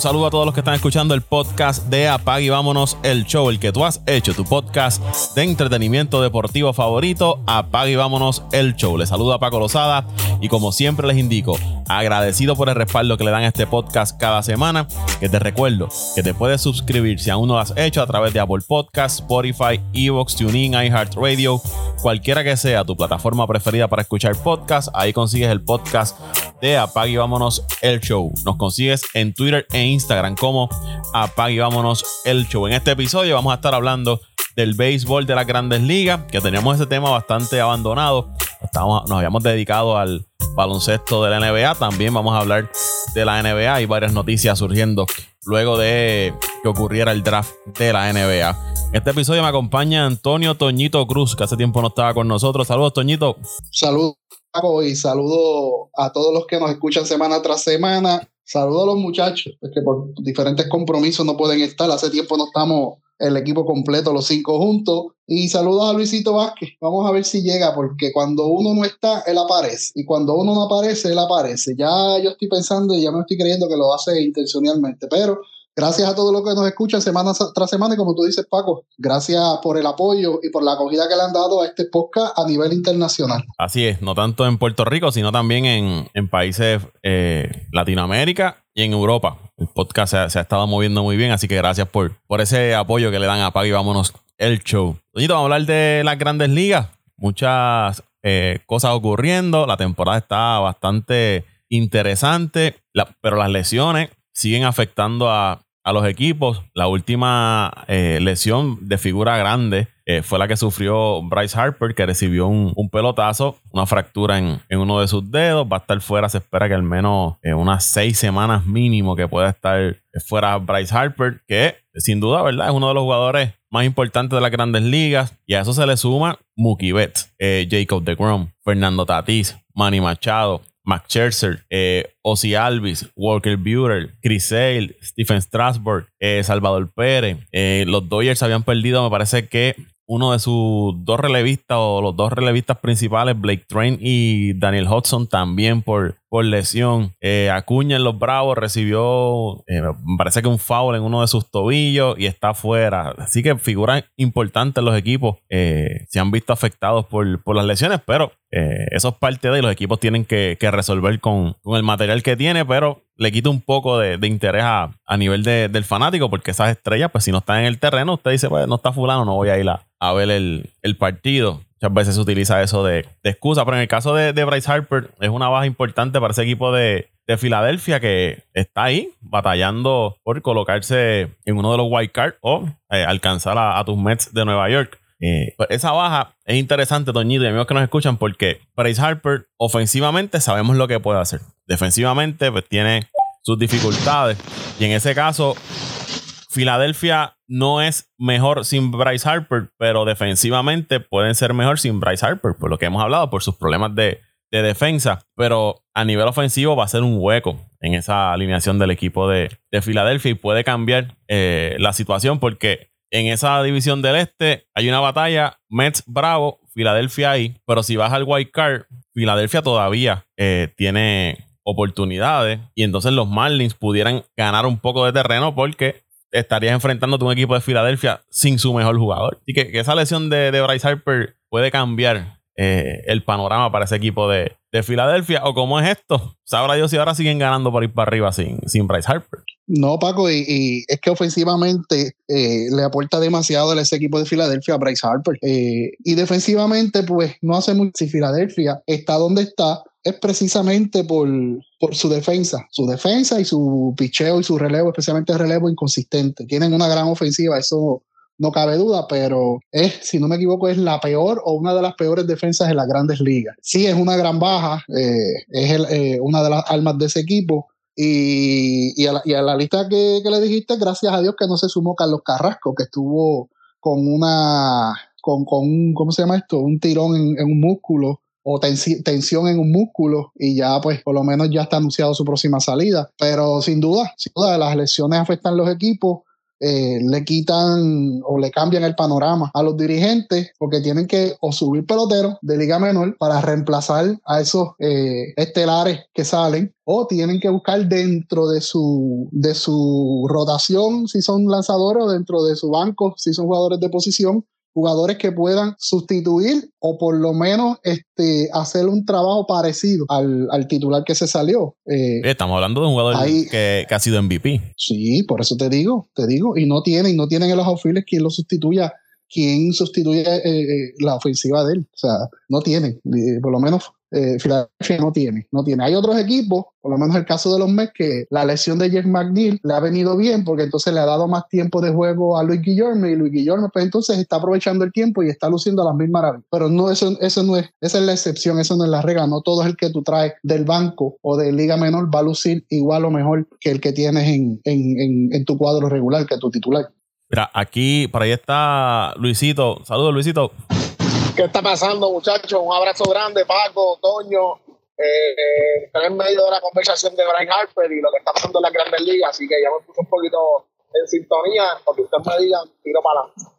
Saludo a todos los que están escuchando el podcast de Apag y Vámonos el Show, el que tú has hecho, tu podcast de entretenimiento deportivo favorito, Apag y Vámonos el Show. Les saluda Paco Lozada y como siempre les indico, agradecido por el respaldo que le dan a este podcast cada semana, que te recuerdo que te puedes suscribir si aún no lo has hecho a través de Apple Podcasts, Spotify, Evox, TuneIn, iHeartRadio, cualquiera que sea tu plataforma preferida para escuchar podcasts, ahí consigues el podcast de Apag y Vámonos el Show. Nos consigues en Twitter e Instagram como Apag y Vámonos el Show. En este episodio vamos a estar hablando del béisbol de las grandes ligas, que teníamos ese tema bastante abandonado. nos habíamos dedicado al baloncesto de la NBA. También vamos a hablar de la NBA. Hay varias noticias surgiendo luego de que ocurriera el draft de la NBA. Este episodio me acompaña Antonio Toñito Cruz, que hace tiempo no estaba con nosotros. Saludos, Toñito. Saludos, y saludo a todos los que nos escuchan semana tras semana. Saludo a los muchachos, que por diferentes compromisos no pueden estar. Hace tiempo no estamos el equipo completo, los cinco juntos. Y saludos a Luisito Vázquez. Vamos a ver si llega, porque cuando uno no está, él aparece. Y cuando uno no aparece, él aparece. Ya yo estoy pensando y ya me estoy creyendo que lo hace intencionalmente. Pero Gracias a todos los que nos escuchan semana tras semana y como tú dices, Paco, gracias por el apoyo y por la acogida que le han dado a este podcast a nivel internacional. Así es, no tanto en Puerto Rico, sino también en, países eh, Latinoamérica y en Europa. El podcast se ha, estado moviendo muy bien, así que gracias por, por ese apoyo que le dan a Pago y vámonos el show. Doñito, vamos a hablar de las grandes ligas. Muchas eh, cosas ocurriendo. La temporada está bastante interesante, pero las lesiones siguen afectando a, los equipos. La última eh, lesión de figura grande eh, fue la que sufrió Bryce Harper, que recibió un, pelotazo, una fractura en, uno de sus dedos. Va a estar fuera, se espera que al menos eh, unas seis semanas mínimo que pueda estar fuera Bryce Harper, que sin duda, ¿verdad? Es uno de los jugadores más importantes de las grandes ligas. Y a eso se le suma Mookie Betts, Jacob DeGrom, Fernando Tatís, Manny Machado, Max Scherzer, eh, Ozzy Alvis, Walker Buehler, Chris Sale, Stephen Strasburg, eh, Salvador Pérez. Eh, los Dodgers habían perdido, me parece que uno de sus dos relevistas o los dos relevistas principales, Blake Train y Daniel Hudson, también por, por lesión. Eh, Acuña en los Bravos recibió, eh, me parece que un foul en uno de sus tobillos y está fuera. Así que figuras importantes los equipos eh, se han visto afectados por, las lesiones, pero eso es parte de los equipos tienen que, resolver con, el material que tiene, pero le quita un poco de, interés a, nivel del fanático, porque esas estrellas, pues si no están en el terreno, usted dice, pues no está fulano, no voy a ir a, a ver el, partido. Muchas veces se utiliza eso de, excusa, pero en el caso de, Bryce Harper es una baja importante para ese equipo de, Filadelfia que está ahí batallando por colocarse en uno de los wild cards o eh, alcanzar a, tus Mets de Nueva York. Eh, pues esa baja es interesante, Toñito y amigos que nos escuchan, porque Bryce Harper ofensivamente sabemos lo que puede hacer. Defensivamente, pues tiene sus dificultades. Y en ese caso, Filadelfia no es mejor sin Bryce Harper, pero defensivamente pueden ser mejor sin Bryce Harper, por lo que hemos hablado, por sus problemas de, defensa. Pero a nivel ofensivo va a ser un hueco en esa alineación del equipo de, Filadelfia y puede cambiar eh, la situación porque en esa división del este hay una batalla Mets Bravo, Filadelfia ahí, pero si vas al White card, Filadelfia todavía eh, tiene oportunidades y entonces los Marlins pudieran ganar un poco de terreno porque estarías enfrentándote a un equipo de Filadelfia sin su mejor jugador. Y que, esa lesión de, de, Bryce Harper puede cambiar eh, el panorama para ese equipo de, Filadelfia. ¿O cómo es esto? Sabrá Dios si ahora siguen ganando por ir para arriba sin, sin Bryce Harper. No, Paco, y, es que ofensivamente eh, le aporta demasiado a ese equipo de Filadelfia a Bryce Harper. Eh, y defensivamente, pues no hace mucho. Si Filadelfia está donde está, es precisamente por, por su defensa, su defensa y su picheo y su relevo, especialmente el relevo inconsistente. Tienen una gran ofensiva, eso no cabe duda, pero es, si no me equivoco, es la peor o una de las peores defensas de las grandes ligas. Sí, es una gran baja, eh, es eh, una de las almas de ese equipo. Y, a, la, lista que, le dijiste, gracias a Dios que no se sumó Carlos Carrasco, que estuvo con una, con, con ¿cómo se llama esto? Un tirón en un músculo o tensión en un músculo y ya pues por lo menos ya está anunciado su próxima salida. Pero sin duda, sin duda las lesiones afectan los equipos eh, le quitan o le cambian el panorama a los dirigentes porque tienen que o subir peloteros de liga menor para reemplazar a esos eh, estelares que salen o tienen que buscar dentro de su, de su rotación si son lanzadores o dentro de su banco si son jugadores de posición jugadores que puedan sustituir o por lo menos este, hacer un trabajo parecido al, titular que se salió. Eh, Estamos hablando de un jugador que, ha sido MVP. Sí, por eso te digo, te digo, y no tienen, no tienen en los outfielders quien lo sustituya, quien sustituye eh, eh, la ofensiva de él. O sea, no tienen, por lo menos eh, no tiene, no tiene. Hay otros equipos, por lo menos el caso de los Mets, que la lesión de Jeff McNeil le ha venido bien porque entonces le ha dado más tiempo de juego a Luis Guillorme y Luis Guillorme pues entonces está aprovechando el tiempo y está luciendo a las mil maravillas. Pero no, eso, eso no es, esa es la excepción, eso no es la regla. No todo es el que tú traes del banco o de liga menor va a lucir igual o mejor que el que tienes en, en, en tu cuadro regular, que tu titular. Mira, aquí, por ahí está Luisito. Saludos, Luisito. ¿Qué está pasando, muchachos? Un abrazo grande, Paco, Toño. Eh, estoy en medio de la conversación de Brian Harper y lo que está pasando en la Grandes Ligas, así que ya me puse un poquito en sintonía. Porque ustedes me digan, tiro para adelante.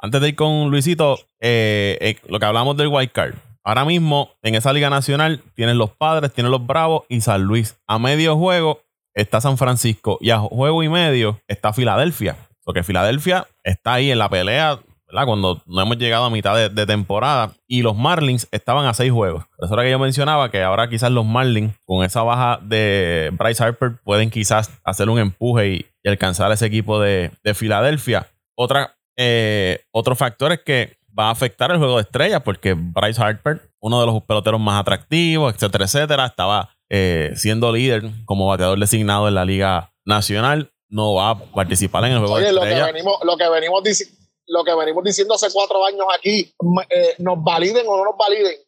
Antes de ir con Luisito, eh, eh, lo que hablamos del wild card. Ahora mismo, en esa Liga Nacional, tienen los Padres, tienen los Bravos y San Luis. A medio juego está San Francisco y a juego y medio está Filadelfia. Porque Filadelfia está ahí en la pelea cuando no hemos llegado a mitad de, temporada y los Marlins estaban a seis juegos. Eso era que yo mencionaba que ahora quizás los Marlins con esa baja de Bryce Harper pueden quizás hacer un empuje y, alcanzar a ese equipo de, Filadelfia. Otra, eh, otro factor es que va a afectar el juego de estrellas porque Bryce Harper, uno de los peloteros más atractivos, etcétera, etcétera, estaba eh, siendo líder como bateador designado en la Liga Nacional. No va a participar en el juego de estrellas. Lo que venimos, lo que venimos diciendo lo que venimos diciendo hace cuatro años aquí, eh, nos validen o no nos validen,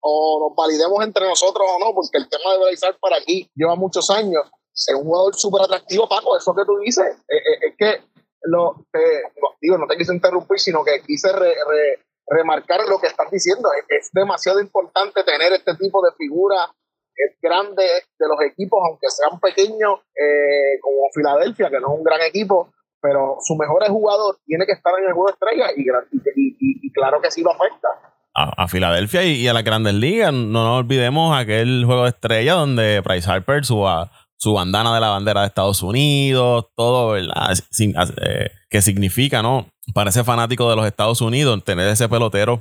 o nos validemos entre nosotros o no, porque el tema de Bryce para aquí lleva muchos años. Es un jugador súper atractivo, Paco, eso que tú dices. Eh, eh, es que, lo, digo, no te quise interrumpir, sino que quise remarcar lo que estás diciendo. Es, demasiado importante tener este tipo de figuras grande de los equipos, aunque sean pequeños, como Filadelfia, que no es un gran equipo, pero su mejor jugador tiene que estar en el juego de estrella y, y, claro que sí lo afecta. A, Filadelfia y, a las grandes ligas, no nos olvidemos aquel juego de estrella donde Bryce Harper su, su bandana de la bandera de Estados Unidos, todo, ¿verdad? Eh, que significa, ¿no? Para ese fanático de los Estados Unidos, tener ese pelotero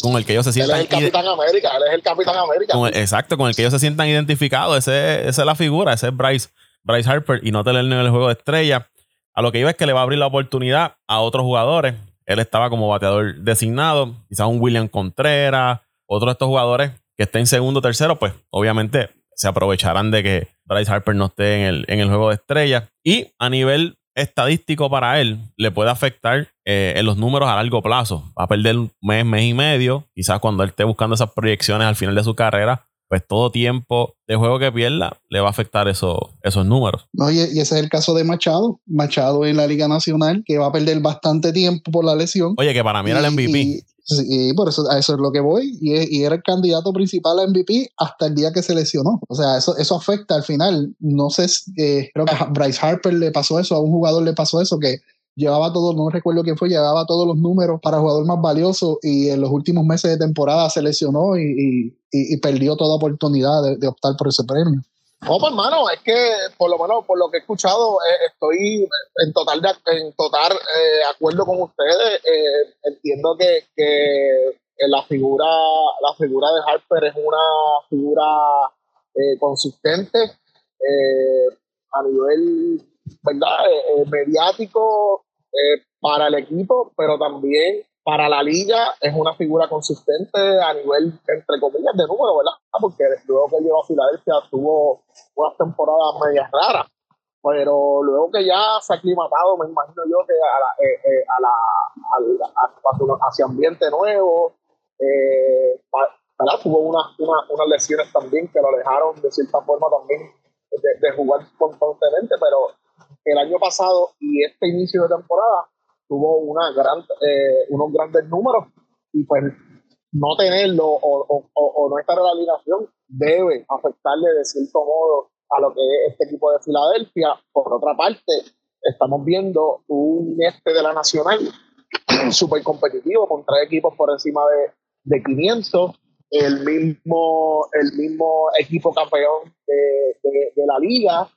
con el que ellos se sientan. Él es el Capitán América, él es el Capitán América. exacto, con el que ellos se sientan identificados. Ese, esa es la figura, ese es Bryce, Bryce Harper y no tener en el juego de estrella. A lo que iba es que le va a abrir la oportunidad a otros jugadores. Él estaba como bateador designado, quizás un William Contreras, otro de estos jugadores que estén segundo o tercero, pues obviamente se aprovecharán de que Bryce Harper no esté en el, en el juego de estrella. Y a nivel estadístico para él, le puede afectar eh, en los números a largo plazo. Va a perder un mes, mes y medio. Quizás cuando él esté buscando esas proyecciones al final de su carrera, pues todo tiempo de juego que pierda le va a afectar eso, esos números. No, y, ese es el caso de Machado. Machado en la Liga Nacional, que va a perder bastante tiempo por la lesión. Oye, que para mí era el MVP. Y, por eso a eso es lo que voy. Y, era el candidato principal a MVP hasta el día que se lesionó. O sea, eso, eso afecta al final. No sé, eh, creo que a Bryce Harper le pasó eso, a un jugador le pasó eso, que llevaba todo, no recuerdo quién fue, llevaba todos los números para jugador más valioso y en los últimos meses de temporada se lesionó y, perdió toda oportunidad de, optar por ese premio. No, pues hermano, es que por lo menos por lo que he escuchado, eh, estoy en total en total eh, acuerdo con ustedes. Eh, entiendo que, la figura la figura de Harper es una figura consistente a nivel verdad mediático eh, para el equipo, pero también para la liga es una figura consistente a nivel, entre comillas, de número, ¿verdad? Porque luego que llegó a Filadelfia tuvo unas temporadas medias raras, pero luego que ya se ha aclimatado, me imagino yo que a la, eh, eh, a la, hacia ambiente nuevo, ¿verdad? Tuvo unas, unas lesiones también que lo alejaron de cierta forma también de, de jugar constantemente, pero el año pasado y este inicio de temporada tuvo una gran, eh, unos grandes números y pues no tenerlo o, no estar en la alineación debe afectarle de cierto modo a lo que es este equipo de Filadelfia. Por otra parte, estamos viendo un este de la Nacional súper competitivo con tres equipos por encima de, de 500 el mismo, el mismo equipo campeón de, la liga.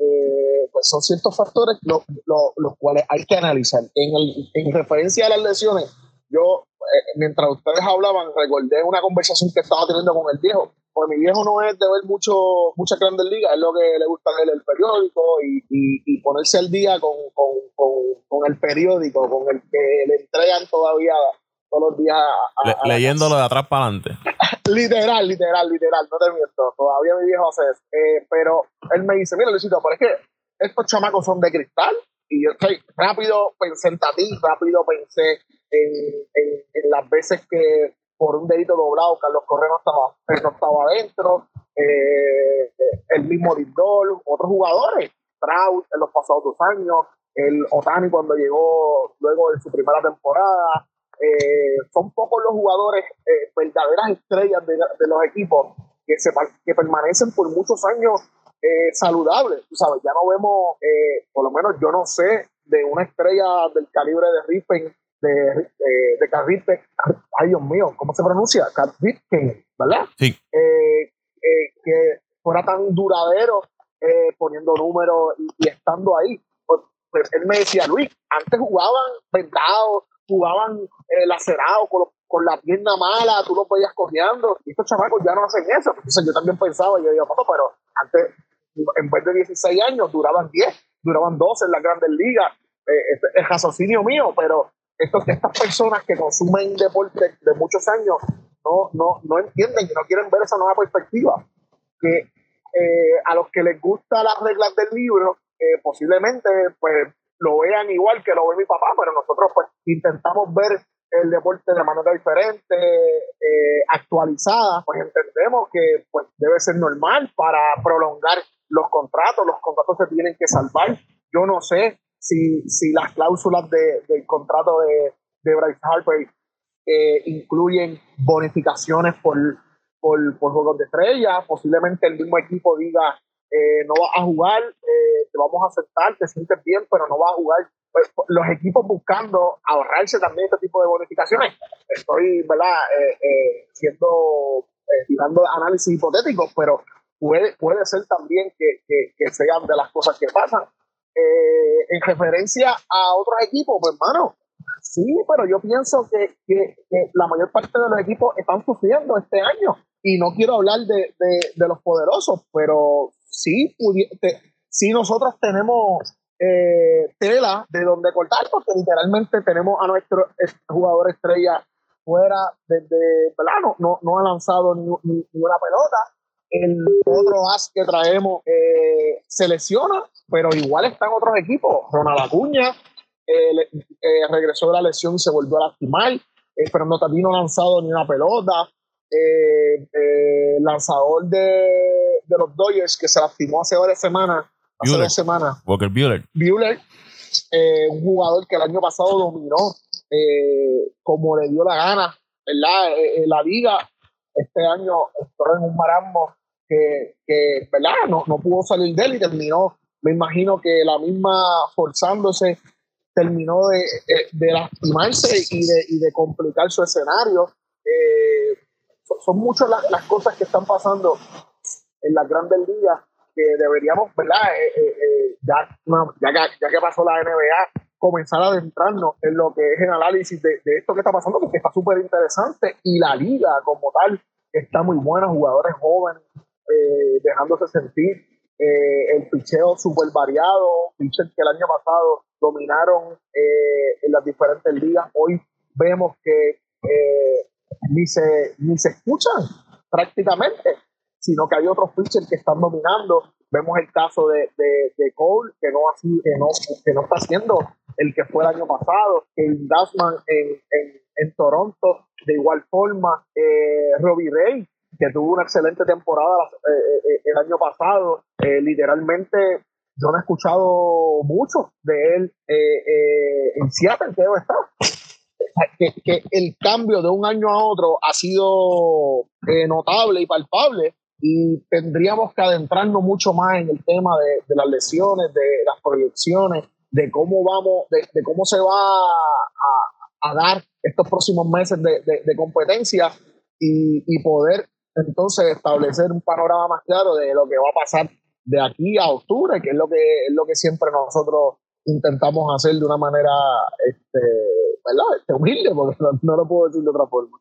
Eh, pues son ciertos factores los cuales hay que analizar. En, el, en referencia a las lesiones, yo, eh, mientras ustedes hablaban, recordé una conversación que estaba teniendo con el viejo. Pues mi viejo no es de ver mucho, muchas grandes ligas, es lo que le gusta leer el periódico y, y, ponerse al día con, con, con, con, el periódico, con el que le entregan todavía todos los días. leyéndolo de atrás para adelante. literal, literal, literal, no te miento. Todavía mi viejo hace eso. Eh, pero él me dice, mira Luisito, pero es que estos chamacos son de cristal. Y yo estoy rápido pensé en ti, rápido pensé en, en, las veces que por un dedito doblado Carlos Correa no estaba, no estaba adentro, eh, el mismo Lindor, otros jugadores, Trout en los pasados dos años, el Otani cuando llegó luego de su primera temporada, eh, son pocos los jugadores eh, verdaderas estrellas de, los equipos que, se, que permanecen por muchos años eh, saludables. Tú sabes, ya no vemos, por lo menos yo no sé, de una estrella del calibre de Rippen, de, de, de ay Dios mío, ¿cómo se pronuncia? Carripen, ¿verdad? Sí. que fuera tan duradero poniendo números y, estando ahí. Pues, pues, él me decía, Luis, antes jugaban vendados, jugaban eh, lacerados con, con, la pierna mala, tú los veías cojeando. Y estos chamacos ya no hacen eso. Entonces yo también pensaba, yo digo, papá, pero antes, en vez de 16 años, duraban 10, duraban 12 en las grandes ligas. Eh, este, el raciocinio mío, pero estos, estas personas que consumen deporte de muchos años no, no, no entienden y no quieren ver esa nueva perspectiva. Que eh, a los que les gustan las reglas del libro, eh, posiblemente pues lo vean igual que lo ve mi papá, pero nosotros pues intentamos ver el deporte de manera diferente, eh, actualizada, pues entendemos que pues debe ser normal para prolongar los contratos, los contratos se tienen que salvar. Yo no sé si, si las cláusulas de, del contrato de, de Bryce Harper eh, incluyen bonificaciones por, por, por juegos de estrella, posiblemente el mismo equipo diga eh, no vas a jugar, te vamos a aceptar, te sientes bien, pero no vas a jugar. Pues, los equipos buscando ahorrarse también este tipo de bonificaciones. Estoy, ¿verdad?, eh, siendo, tirando análisis hipotéticos, pero puede, puede ser también que, que, sean de las cosas que pasan. en referencia a otros equipos, pues, hermano, sí, pero yo pienso que, que, la mayor parte de los equipos están sufriendo este año. Y no quiero hablar de, de, de los poderosos, pero sí, si nosotros tenemos eh, tela de donde cortar, porque literalmente tenemos a nuestro jugador estrella fuera desde, ¿verdad? No, no, ha lanzado ni, una pelota. El otro as que traemos eh, se lesiona, pero igual están otros equipos. Ronald Acuña eh, regresó de la lesión y se volvió a lastimar, pero no, también no ha lanzado ni una pelota. lanzador de de los Dodgers que se lastimó hace varias semanas, hace dos semanas. Walker Bueller. Bueller, eh, un jugador que el año pasado dominó eh, como le dio la gana, ¿verdad? Eh, la liga este año entró en un marasmo que, que ¿verdad? No, no pudo salir de él y terminó, me imagino que la misma forzándose terminó de, de, lastimarse y de, y de complicar su escenario. son, muchas las, las, cosas que están pasando en las grandes ligas que deberíamos, ¿verdad? Eh, eh, eh, ya, ya, que, ya que pasó la NBA, comenzar a adentrarnos en lo que es el análisis de, de esto que está pasando, porque está súper interesante y la liga como tal está muy buena, jugadores jóvenes dejándose sentir, el picheo súper variado, pitchers que el año pasado dominaron en las diferentes ligas, hoy vemos que ni, se, ni se escuchan prácticamente sino que hay otros pitchers que están dominando. Vemos el caso de, de, Cole, que no, así, que, no, que no está haciendo el que fue el año pasado, Kevin Dasman en, en, en, Toronto, de igual forma, eh, Robbie Ray, que tuvo una excelente temporada eh, eh, el año pasado, literalmente yo no he escuchado mucho de él en Seattle, que debe estar. Que, que, el cambio de un año a otro ha sido notable y palpable y tendríamos que adentrarnos mucho más en el tema de, las lesiones, de las proyecciones, de cómo vamos, de, cómo se va a, dar estos próximos meses de, competencia y, poder entonces establecer un panorama más claro de lo que va a pasar de aquí a octubre, que es lo que es lo que siempre nosotros intentamos hacer de una manera este, ¿verdad? Este, humilde, porque no, lo puedo decir de otra forma.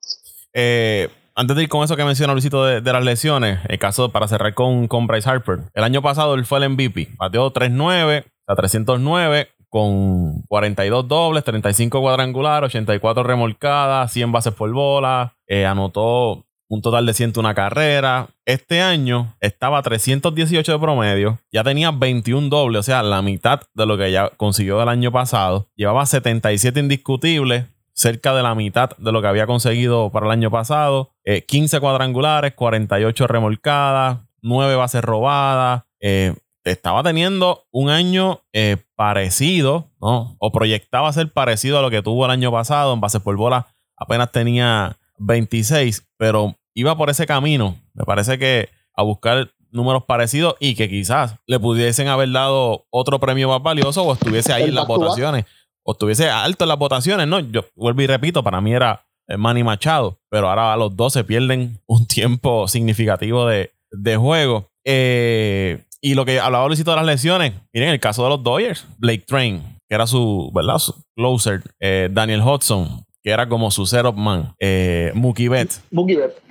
Eh, antes de ir con eso que menciona Luisito de, las lesiones, el caso para cerrar con, con Bryce Harper. El año pasado él fue el MVP. Bateó 3-9, a 309 con 42 dobles, 35 cuadrangulares, 84 remolcadas, 100 bases por bola. Eh, anotó un total de 101 carreras. Este año estaba a 318 de promedio, ya tenía 21 dobles, o sea, la mitad de lo que ya consiguió del año pasado. Llevaba 77 indiscutibles, cerca de la mitad de lo que había conseguido para el año pasado. 15 eh, cuadrangulares, 48 remolcadas, 9 bases robadas. Eh, estaba teniendo un año eh, parecido, ¿no? O proyectaba ser parecido a lo que tuvo el año pasado. En bases por bola apenas tenía 26, pero iba por ese camino. Me parece que a buscar números parecidos y que quizás le pudiesen haber dado otro premio más valioso o estuviese ahí en las votaciones o estuviese alto en las votaciones, ¿no? Yo vuelvo y repito, para mí era Manny Machado, pero ahora a los dos se pierden un tiempo significativo de, juego. Eh, y lo que hablaba Luisito de las lesiones, miren el caso de los Dodgers, Blake Train, que era su, ¿verdad? Su closer, eh, Daniel Hudson, que era como su setup man, eh, Mookie Betts, Mookie Betts.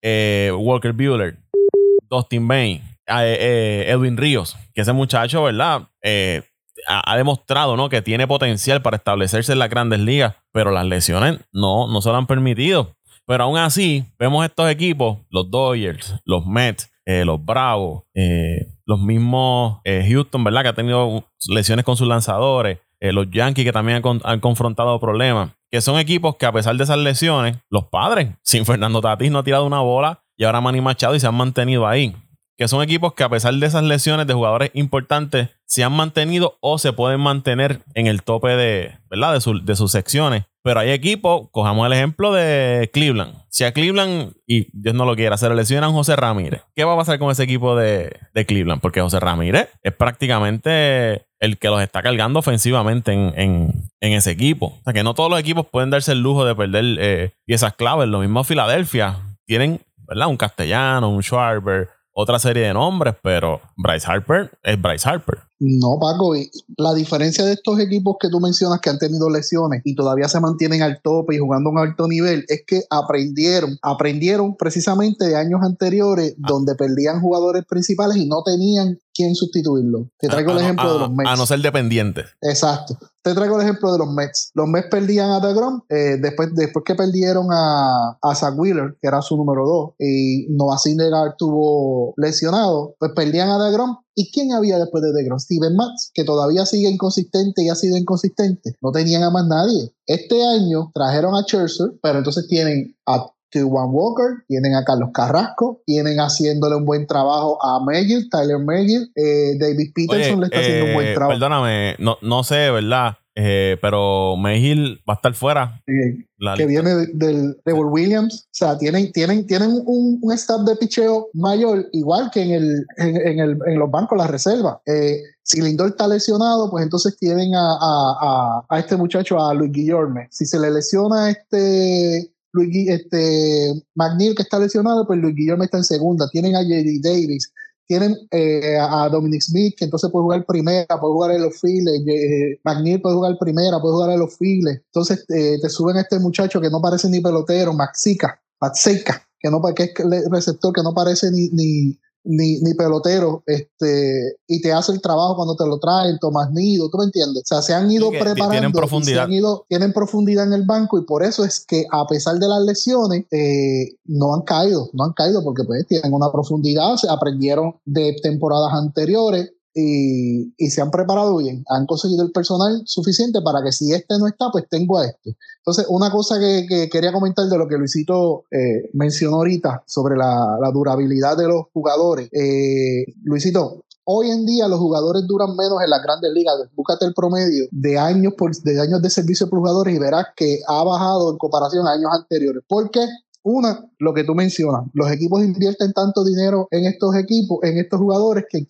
Eh, Walker Bueller, Dustin Bain, Edwin Ríos, que ese muchacho, ¿verdad? Ha, demostrado ¿no? que tiene potencial para establecerse en las grandes ligas, pero las lesiones no, no se lo han permitido. Pero aún así, vemos estos equipos, los Dodgers, los Mets, eh, los Bravos, eh, los mismos eh, Houston, ¿verdad? Que ha tenido lesiones con sus lanzadores, los Yankees que también han, confrontado problemas, que son equipos que a pesar de esas lesiones, los padres, sin Fernando Tatis no ha tirado una bola y ahora Manny Machado y se han mantenido ahí. Que son equipos que a pesar de esas lesiones de jugadores importantes, se han mantenido o se pueden mantener en el tope de, ¿verdad? de, de sus secciones. Pero hay equipos, cojamos el ejemplo de Cleveland. Si a Cleveland, y Dios no lo quiera, se le lesionan José Ramírez, ¿qué va a pasar con ese equipo de, Cleveland? Porque José Ramírez es prácticamente el que los está cargando ofensivamente en, ese equipo. O sea que no todos los equipos pueden darse el lujo de perder eh, piezas claves. Lo mismo Filadelfia. Tienen, ¿verdad? Un castellano, un Schwarber, otra serie de nombres, pero Bryce Harper es Bryce Harper. No, Paco, la diferencia de estos equipos que tú mencionas que han tenido lesiones y todavía se mantienen al tope y jugando a un alto nivel es que aprendieron, aprendieron precisamente de años anteriores ah. donde perdían jugadores principales y no tenían quien sustituirlo. Te traigo el ejemplo de los Mets. A no ser dependientes. Exacto. Te traigo el ejemplo de los Mets. Los Mets perdían a DeGrom eh, después, después que perdieron a, a Zach Wheeler, que era su número 2, y Noah Syndergaard tuvo lesionado, pues perdían a DeGrom ¿Y quién había después de DeGrom? Steven Matz, que todavía sigue inconsistente y ha sido inconsistente. No tenían a más nadie. Este año trajeron a Scherzer, pero entonces tienen a Juan Walker, tienen a Carlos Carrasco, tienen haciéndole un buen trabajo a Megill, Tyler Megill, eh, David Peterson le está haciendo un buen eh, trabajo. Perdóname, no, no sé, ¿verdad? Eh, pero Megill va a estar fuera. que viene del de Williams. O sea, tienen, tienen, tienen un, un staff de picheo mayor, igual que en, el, en, el, en los bancos, la reserva. Eh, si Lindor está lesionado, pues entonces tienen a, a, a, este muchacho, a Luis Guillorme. Si se le lesiona este Luis, este McNeil que está lesionado, pues Luis Guillorme está en segunda. Tienen a J.D. Davis tienen eh, a Dominic Smith, que entonces puede jugar primera, puede jugar en los files, eh, McNeil puede jugar primera, puede jugar en los files. Entonces eh, te suben a este muchacho que no parece ni pelotero, Maxica, Maxica, que no que es receptor, que no parece ni, ni, ni, ni, pelotero, este, y te hace el trabajo cuando te lo traen, Tomás Nido, ¿tú me entiendes? O sea, se han ido preparando, tienen profundidad. han ido, tienen profundidad en el banco y por eso es que a pesar de las lesiones, eh, no han caído, no han caído porque pues tienen una profundidad, se aprendieron de temporadas anteriores, y, y, se han preparado bien, han conseguido el personal suficiente para que si este no está, pues tengo a este. Entonces, una cosa que, quería comentar de lo que Luisito eh, mencionó ahorita sobre la, durabilidad de los jugadores. Eh, Luisito, Hoy en día los jugadores duran menos en las grandes ligas. Búscate el promedio de años, por, de años de servicio por jugadores y verás que ha bajado en comparación a años anteriores. ¿Por qué? Una, lo que tú mencionas, los equipos invierten tanto dinero en estos equipos, en estos jugadores que,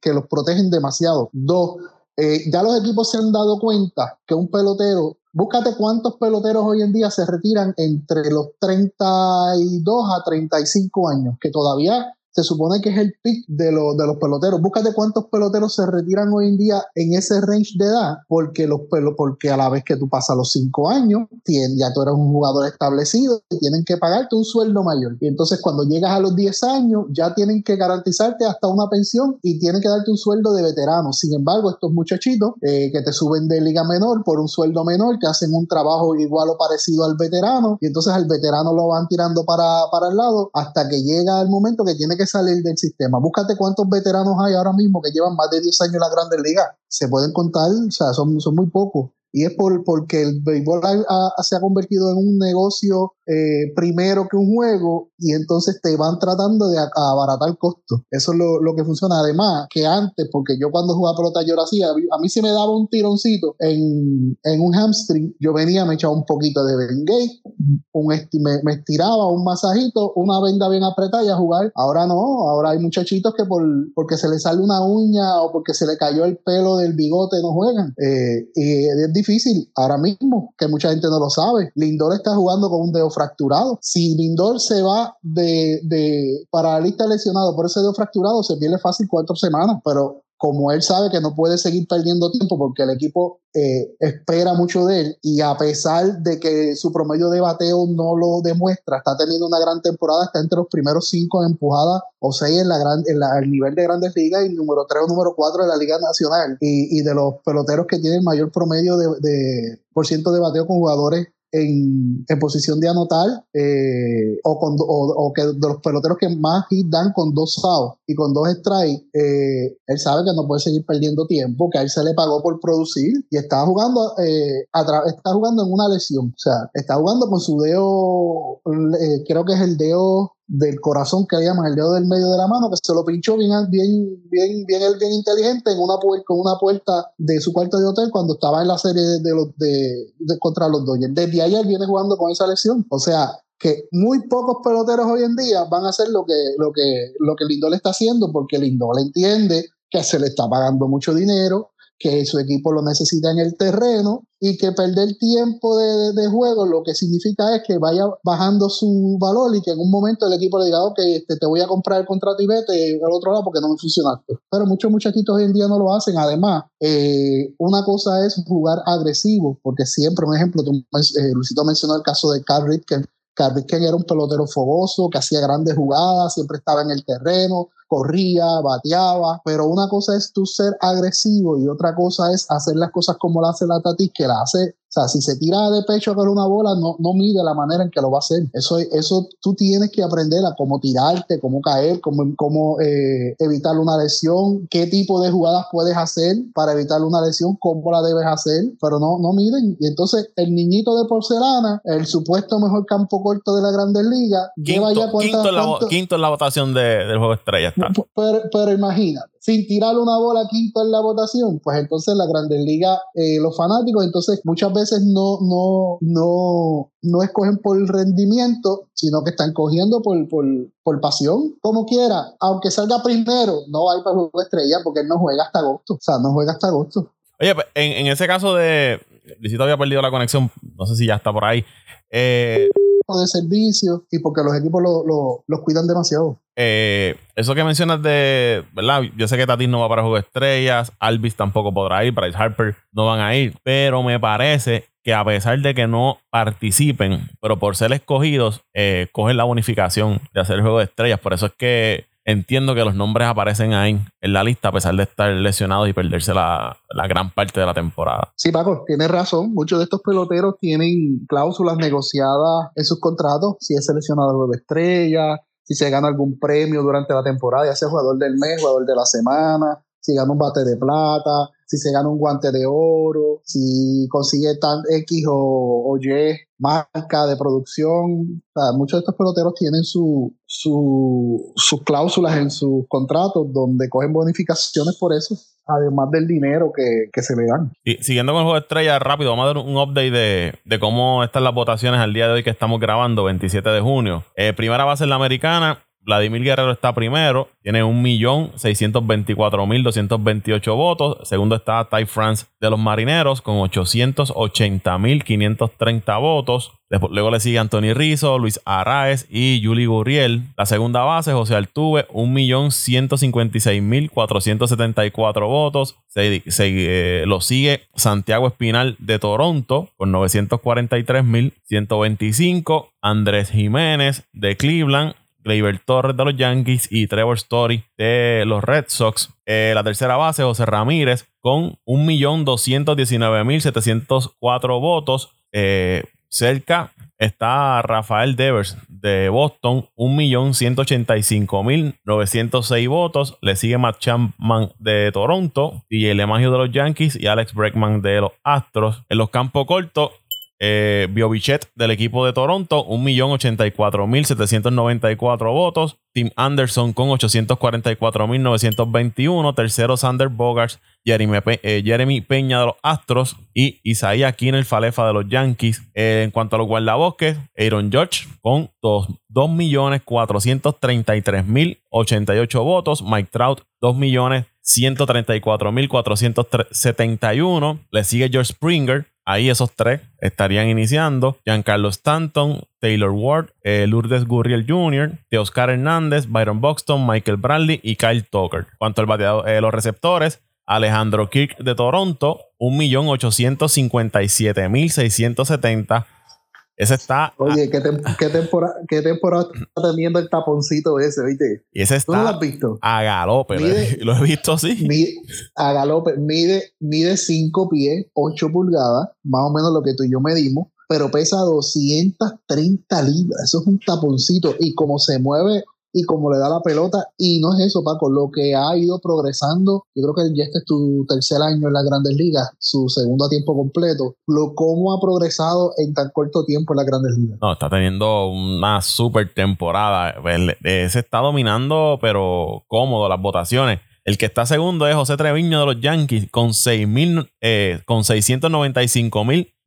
que, los protegen demasiado. Dos, Eh, ya los equipos se han dado cuenta que un pelotero Búscate cuántos peloteros hoy en día se retiran entre los 32 a 35 años, que todavía se supone que es el pick de, de los peloteros. Búscate cuántos peloteros se retiran hoy en día en ese range de edad, porque, los porque a la vez que tú pasas los cinco años, ya tú eres un jugador establecido y tienen que pagarte un sueldo mayor. Y entonces cuando llegas a los 10 años, ya tienen que garantizarte hasta una pensión y tienen que darte un sueldo de veterano. Sin embargo, estos muchachitos eh, que te suben de liga menor por un sueldo menor, que hacen un trabajo igual o parecido al veterano, y entonces al veterano lo van tirando para, para el lado hasta que llega el momento que tiene que salir del sistema. Búscate cuántos veteranos hay ahora mismo que llevan más de 10 años en la Grandes Ligas. Se pueden contar, o sea, son, son muy pocos y es por, porque el béisbol se ha convertido en un negocio eh, primero que un juego y entonces te van tratando de abaratar costos. Eso es lo, que funciona. Además, que antes, porque yo cuando jugaba pelota yo lo hacía, a mí se me daba un tironcito en, un hamstring, yo venía, me echaba un poquito de Bengay, un me, me, estiraba un masajito, una venda bien apretada y a jugar. Ahora no, ahora hay muchachitos que por, porque se les sale una uña o porque se le cayó el pelo del bigote no juegan. Eh, y es difícil ahora mismo, que mucha gente no lo sabe. Lindor está jugando con un dedo fracturado. Si Lindor se va de, de para la lista lesionado por ese dedo fracturado, se pierde fácil cuatro semanas, pero como él sabe que no puede seguir perdiendo tiempo porque el equipo eh, espera mucho de él y a pesar de que su promedio de bateo no lo demuestra, está teniendo una gran temporada, está entre los primeros cinco en empujadas o seis en, la gran, en el nivel de grandes ligas y número tres o número cuatro de la Liga Nacional y, y de los peloteros que tienen mayor promedio de, de por ciento de bateo con jugadores en, posición de anotar eh, o, con, o, que de los peloteros que más hit dan con dos outs y con dos strikes, eh, él sabe que no puede seguir perdiendo tiempo, que a él se le pagó por producir y está jugando, eh, está jugando en una lesión, o sea, está jugando con su dedo, creo que es el dedo del corazón que le llaman el dedo del medio de la mano, que se lo pinchó bien, bien, bien, bien, bien inteligente en una con una puerta de su cuarto de hotel cuando estaba en la serie de, los de, contra los Dodgers. Desde ayer viene jugando con esa lesión. O sea, que muy pocos peloteros hoy en día van a hacer lo que, lo que, lo que está haciendo, porque Lindor entiende que se le está pagando mucho dinero, que su equipo lo necesita en el terreno y que perder tiempo de, juego lo que significa es que vaya bajando su valor y que en un momento el equipo le diga, ok, este, te voy a comprar el contrato y vete al otro lado porque no me funcionaste. Pero muchos muchachitos hoy en día no lo hacen. Además, eh, una cosa es jugar agresivo, porque siempre, un ejemplo, tú, eh, Luisito mencionó el caso de Carl Ritken. Carl Ritken era un pelotero fogoso, que hacía grandes jugadas, siempre estaba en el terreno, corría, bateaba, pero una cosa es tú ser agresivo y otra cosa es hacer las cosas como la hace la Tatis, que la hace o sea, si se tira de pecho a ver una bola, no, no mide la manera en que lo va a hacer. Eso, eso tú tienes que aprender a cómo tirarte, cómo caer, cómo, cómo eh, evitar una lesión, qué tipo de jugadas puedes hacer para evitar una lesión, cómo la debes hacer, pero no, no miden. Y entonces el niñito de porcelana, el supuesto mejor campo corto de la Grandes Ligas, quinto, ya quinto, en la, quinto en la votación de, del juego estrella. Está. Pero, pero imagínate, sin tirar una bola quinto en la votación, pues entonces la Grandes Ligas, eh, los fanáticos, entonces muchas veces no, no, no, no escogen por rendimiento, sino que están cogiendo por, por, por pasión, como quiera. Aunque salga primero, no va a ir para el juego estrella porque él no juega hasta agosto. O sea, no juega hasta agosto. Oye, pues, en, en ese caso de. Luisito había perdido la conexión, no sé si ya está por ahí. Eh, de servicio y porque los equipos lo, los cuidan demasiado. Eh, eso que mencionas de, ¿verdad? Yo sé que Tatis no va para Juego Estrellas, Alvis tampoco podrá ir, Bryce Harper no van a ir, pero me parece que a pesar de que no participen, pero por ser escogidos, eh, cogen la bonificación de hacer el Juego de Estrellas. Por eso es que entiendo que los nombres aparecen ahí en la lista a pesar de estar lesionados y perderse la, gran parte de la temporada. Sí, Paco, tienes razón. Muchos de estos peloteros tienen cláusulas negociadas en sus contratos. Si es seleccionado de estrella, si se gana algún premio durante la temporada, ya sea jugador del mes, jugador de la semana, si gana un bate de plata, si se gana un guante de oro, si consigue tan X o, Y marca de producción. muchos de estos peloteros tienen su, sus cláusulas en sus contratos donde cogen bonificaciones por eso, además del dinero que, se le dan. Y siguiendo con el juego de estrella, rápido, vamos a dar un update de, cómo están las votaciones al día de hoy que estamos grabando, 27 de junio. Eh, primera base en la americana, Vladimir Guerrero está primero, tiene 1.624.228 votos. Segundo está Ty France de los Marineros con 880.530 votos. Luego le sigue Anthony Rizzo, Luis Arraez y Juli Gurriel. La segunda base, José Altuve, 1.156.474 votos. Se, eh, lo sigue Santiago Espinal de Toronto con 943.125. Andrés Jiménez de Cleveland Gleyber Torres de los Yankees y Trevor Story de los Red Sox. Eh, la tercera base, José Ramírez, con 1.219.704 votos. Eh, cerca está Rafael Devers de Boston, 1.185.906 votos. Le sigue Matt Chapman de Toronto, y el Emagio de los Yankees y Alex Breckman de los Astros. En los campos cortos, eh, Biovichet del equipo de Toronto, 1.084.794 votos. Tim Anderson con 844.921. Tercero, Sander Bogarts, eh, Jeremy, Peña de los Astros y Isaiah Kinner Falefa de los Yankees. Eh, en cuanto a los guardabosques, Aaron George con 2.433.088 votos. Mike Trout, 2.134.471. Le sigue George Springer Ahí esos tres estarían iniciando. Giancarlo Stanton, Taylor Ward, eh, Lourdes Gurriel Jr., Oscar Hernández, Byron Buxton, Michael Bradley y Kyle Tucker. Cuanto al bateador, eh, los receptores, Alejandro Kirk de Toronto, 1.857.670 ese está. Oye, ¿qué, temporada, ¿qué temporada está teniendo el taponcito ese, viste? Y ese está. ¿Tú lo has visto? A galope, lo he visto así. a galope, mide, mide 5 pies, 8 pulgadas, más o menos lo que tú y yo medimos, pero pesa 230 libras. Eso es un taponcito. Y como se mueve y como le da la pelota. Y no es eso, Paco, lo que ha ido progresando, yo creo que ya este es tu tercer año en las grandes ligas, su segundo a tiempo completo, lo cómo ha progresado en tan corto tiempo en las grandes ligas. No, está teniendo una super temporada. Se está dominando, pero cómodo las votaciones. El que está segundo es José Treviño de los Yankees con, 6, eh, con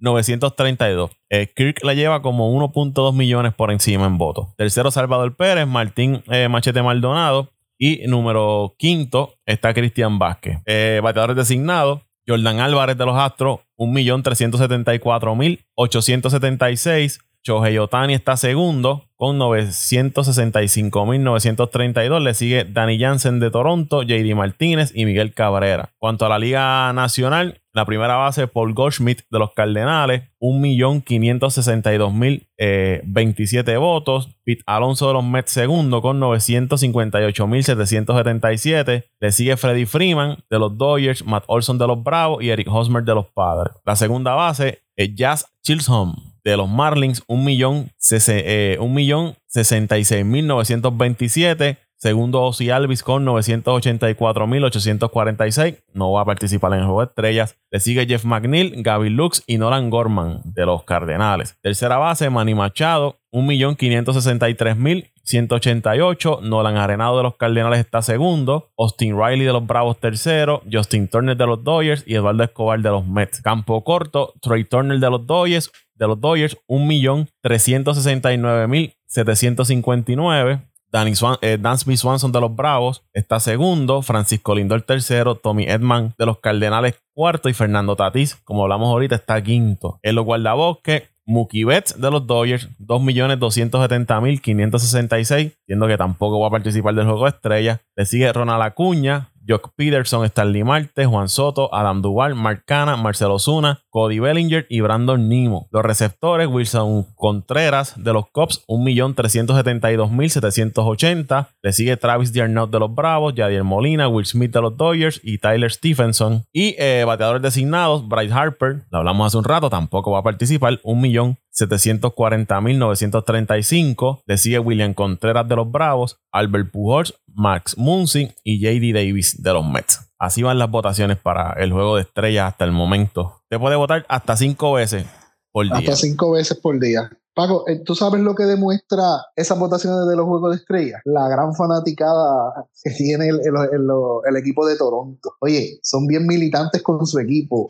695.932. Eh, Kirk la lleva como 1.2 millones por encima en votos. Tercero, Salvador Pérez, Martín eh, Machete Maldonado. Y número quinto está Cristian Vázquez. Eh, bateadores designados, Jordan Álvarez de los Astros, 1.374.876. Shohei Otani está segundo con 965.932. Le sigue Danny Jansen de Toronto, JD Martínez y Miguel Cabrera. Cuanto a la Liga Nacional, la primera base, Paul Goldschmidt de los Cardenales, 1.562.027 eh, votos. Pete Alonso de los Mets segundo con 958.777. Le sigue Freddie Freeman de los Dodgers, Matt Olson de los Bravos y Eric Hosmer de los Padres. La segunda base es Jazz Chilson de los Marlins, 1.066.927. Segundo, Ozzy Alvis con 984.846. No va a participar en el juego de estrellas. Le sigue Jeff McNeil, Gaby Lux y Nolan Gorman de los Cardenales. Tercera base, Manny Machado, 1.563.188. Nolan Arenado de los Cardenales está segundo. Austin Riley de los Bravos tercero. Justin Turner de los Dodgers y Eduardo Escobar de los Mets. Campo corto, Trey Turner de los Dodgers. De los Dodgers, 1.369.759. Danny Swan, eh, Dansby Swanson de los Bravos está segundo, Francisco Lindor tercero, Tommy Edman de los Cardenales cuarto y Fernando Tatís, como hablamos ahorita, está quinto. En los guardabosques, Mookie Betts de los Dodgers, 2.270.566, siendo que tampoco va a participar del juego de estrellas. Le sigue Ronald Acuña, Jock Peterson, Stanley Marte, Juan Soto, Adam Duval, Mark Cana, Marcelo Zuna, Cody Bellinger y Brandon Nimo. Los receptores, Wilson Contreras de los Cops, 1.372.780. Le sigue Travis Diarnaud de los Bravos, Jadier Molina, Will Smith de los Dodgers y Tyler Stephenson. Y eh, bateadores designados, Bryce Harper, lo hablamos hace un rato, tampoco va a participar, 1.740.935. Le sigue William Contreras de los Bravos, Albert Pujols, Max Muncy y JD Davis de los Mets. Así van las votaciones para el juego de estrellas hasta el momento. Te puede votar hasta cinco veces por día. Hasta cinco veces por día. Paco, eh, ¿tú sabes lo que demuestra esas votaciones de los Juegos de Estrellas? La gran fanaticada que tiene el, equipo de Toronto. Oye, son bien militantes con su equipo.